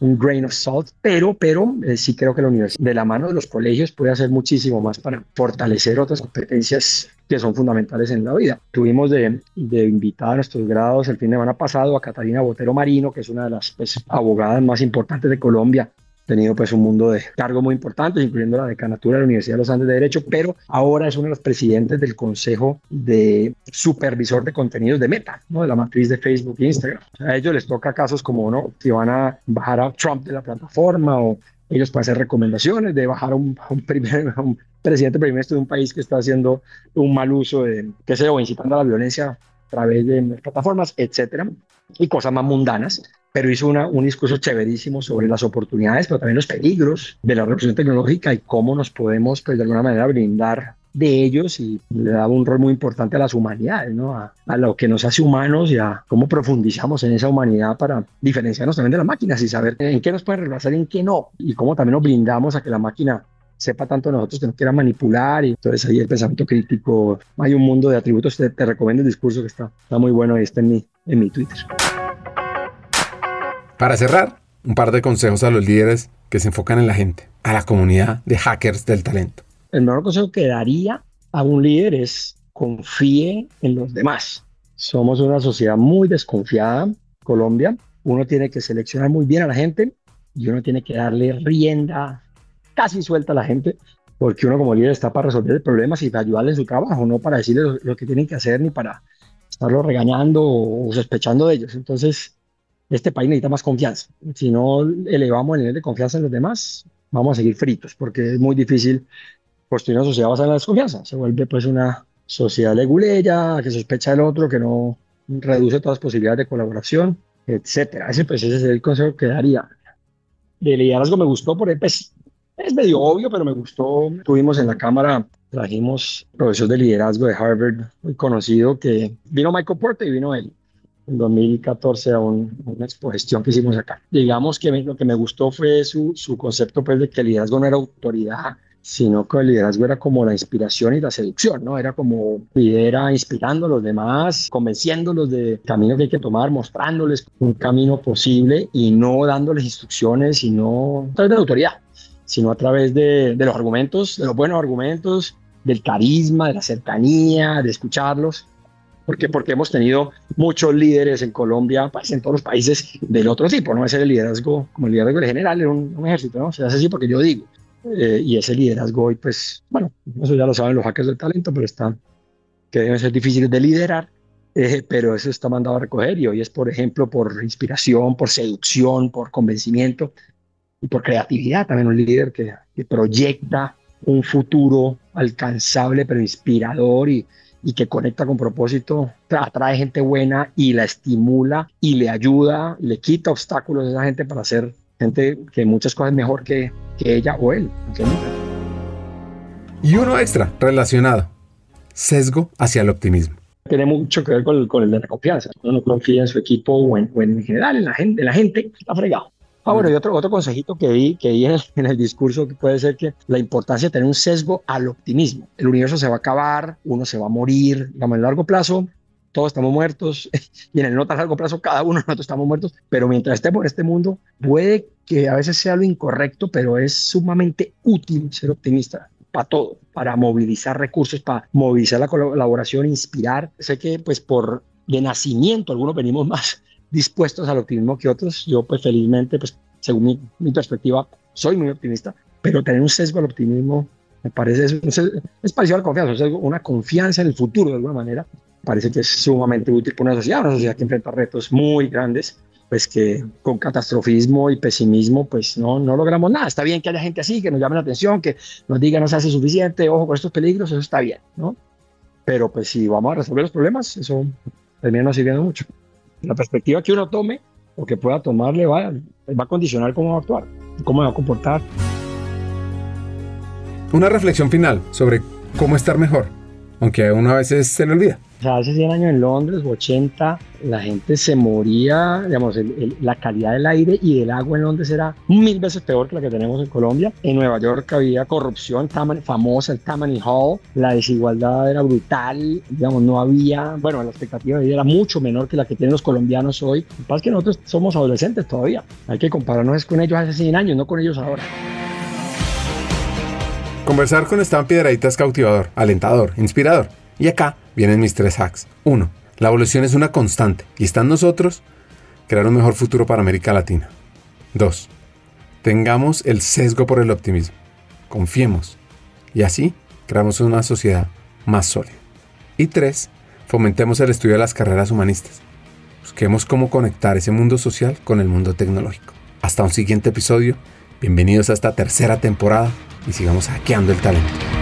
un grain of salt, pero, pero eh, sí creo que la universidad, de la mano de los colegios, puede hacer muchísimo más para fortalecer otras competencias que son fundamentales en la vida. Tuvimos de, de invitada a nuestros grados el fin de semana pasado a Catalina Botero Marino, que es una de las pues, abogadas más importantes de Colombia, tenido pues un mundo de cargo muy importante, incluyendo la decanatura de la Universidad de los Andes de Derecho, pero ahora es uno de los presidentes del Consejo de Supervisor de Contenidos de Meta, ¿no? de la matriz de Facebook e Instagram. a ellos les toca casos como, ¿no? Si van a bajar a Trump de la plataforma o ellos pueden hacer recomendaciones de bajar a un, un, primer, un presidente primer ministro de un país que está haciendo un mal uso de, qué sé yo, incitando a la violencia a través de plataformas, etcétera, y cosas más mundanas pero hizo una, un discurso chéverísimo sobre las oportunidades, pero también los peligros de la revolución tecnológica y cómo nos podemos, pues, de alguna manera, brindar de ellos y le daba un rol muy importante a las humanidades, ¿no? A, a, lo que nos hace humanos y a cómo profundizamos en esa humanidad para diferenciarnos también de las máquinas y saber en qué nos pueden reemplazar y en qué no, y cómo también nos brindamos a que la máquina sepa tanto de nosotros, que no quiera manipular. Y entonces ahí el pensamiento crítico, hay un mundo de atributos. Te, te recomiendo el discurso que está, está muy bueno y está en mi, en mi Twitter.
Para cerrar, un par de consejos a los líderes que se enfocan en la gente, a la comunidad de hackers del talento.
El mejor consejo que daría a un líder es confíe en los demás. Somos una sociedad muy desconfiada, Colombia. Uno tiene que seleccionar muy bien a la gente y uno tiene que darle rienda casi suelta a la gente, porque uno como líder está para resolver problemas y para ayudarle en su trabajo, no para decirle lo, lo que tienen que hacer ni para estarlo regañando o sospechando de ellos. Entonces, este país necesita más confianza. Si no elevamos el nivel de confianza en los demás, vamos a seguir fritos, porque es muy difícil construir una sociedad basada en la desconfianza. Se vuelve pues una sociedad leguleya, que sospecha del otro, que no reduce todas las posibilidades de colaboración, etcétera. Ese, pues, ese es el consejo que daría. De liderazgo me gustó, por pues, es medio obvio, pero me gustó. Tuvimos en la cámara, trajimos profesor de liderazgo de Harvard, muy conocido, que vino Michael Porter y vino él en 2014 a un, una exposición que hicimos acá. Digamos que lo que me gustó fue su, su concepto pues, de que el liderazgo no era autoridad, sino que el liderazgo era como la inspiración y la seducción, ¿no? Era como lidera inspirando a los demás, convenciéndolos del camino que hay que tomar, mostrándoles un camino posible y no dándoles instrucciones, y no a través de la autoridad, sino a través de, de los argumentos, de los buenos argumentos, del carisma, de la cercanía, de escucharlos. Porque, porque hemos tenido muchos líderes en Colombia, pues en todos los países del otro tipo, no es el liderazgo como el liderazgo general, era un, un ejército, ¿no? Se hace así porque yo digo. Eh, y ese liderazgo hoy, pues, bueno, eso ya lo saben los hackers del talento, pero están, que deben ser difíciles de liderar, eh, pero eso está mandado a recoger y hoy es, por ejemplo, por inspiración, por seducción, por convencimiento y por creatividad. También un líder que, que proyecta un futuro alcanzable, pero inspirador y, y que conecta con propósito, atrae gente buena y la estimula y le ayuda, le quita obstáculos a esa gente para ser gente que muchas cosas mejor que, que ella o él.
Y uno extra relacionado, sesgo hacia el optimismo.
Tiene mucho que ver con el, con el de la confianza. Uno no confía en su equipo o en, o en general en la gente, en la gente está fregado. Ah, bueno, y otro, otro consejito que vi, que vi en el, en el discurso que puede ser que la importancia de tener un sesgo al optimismo. El universo se va a acabar, uno se va a morir, digamos, en largo plazo, todos estamos muertos y en el no tan largo plazo cada uno de nosotros estamos muertos, pero mientras esté por este mundo puede que a veces sea lo incorrecto, pero es sumamente útil ser optimista para todo, para movilizar recursos, para movilizar la colaboración, inspirar. Sé que pues por de nacimiento algunos venimos más dispuestos al optimismo que otros. Yo pues felizmente, pues según mi, mi perspectiva, soy muy optimista, pero tener un sesgo al optimismo me parece, es, es parecido a la confianza, es una confianza en el futuro de alguna manera, parece que es sumamente útil para una sociedad, una sociedad que enfrenta retos muy grandes, pues que con catastrofismo y pesimismo, pues no, no logramos nada. Está bien que haya gente así, que nos llame la atención, que nos diga no se hace suficiente, ojo con estos peligros, eso está bien, ¿no? Pero pues si vamos a resolver los problemas, eso termina no sirviendo mucho. La perspectiva que uno tome o que pueda tomarle va, va a condicionar cómo va a actuar, cómo va a comportar.
Una reflexión final sobre cómo estar mejor, aunque a uno a veces se le olvida.
O sea, hace 100 años en Londres, 80, la gente se moría, digamos, la calidad del aire y del agua en Londres era mil veces peor que la que tenemos en Colombia. En Nueva York había corrupción famosa, el Tammany Hall, la desigualdad era brutal, digamos, no había, bueno, la expectativa de vida era mucho menor que la que tienen los colombianos hoy. Lo que pasa es que nosotros somos adolescentes todavía, hay que compararnos con ellos hace 100 años, no con ellos ahora.
Conversar con Esteban Piedradita es cautivador, alentador, inspirador. Y acá vienen mis tres hacks. 1. La evolución es una constante y está en nosotros crear un mejor futuro para América Latina. 2. Tengamos el sesgo por el optimismo. Confiemos. Y así creamos una sociedad más sólida. Y 3. Fomentemos el estudio de las carreras humanistas. Busquemos cómo conectar ese mundo social con el mundo tecnológico. Hasta un siguiente episodio. Bienvenidos a esta tercera temporada y sigamos hackeando el talento.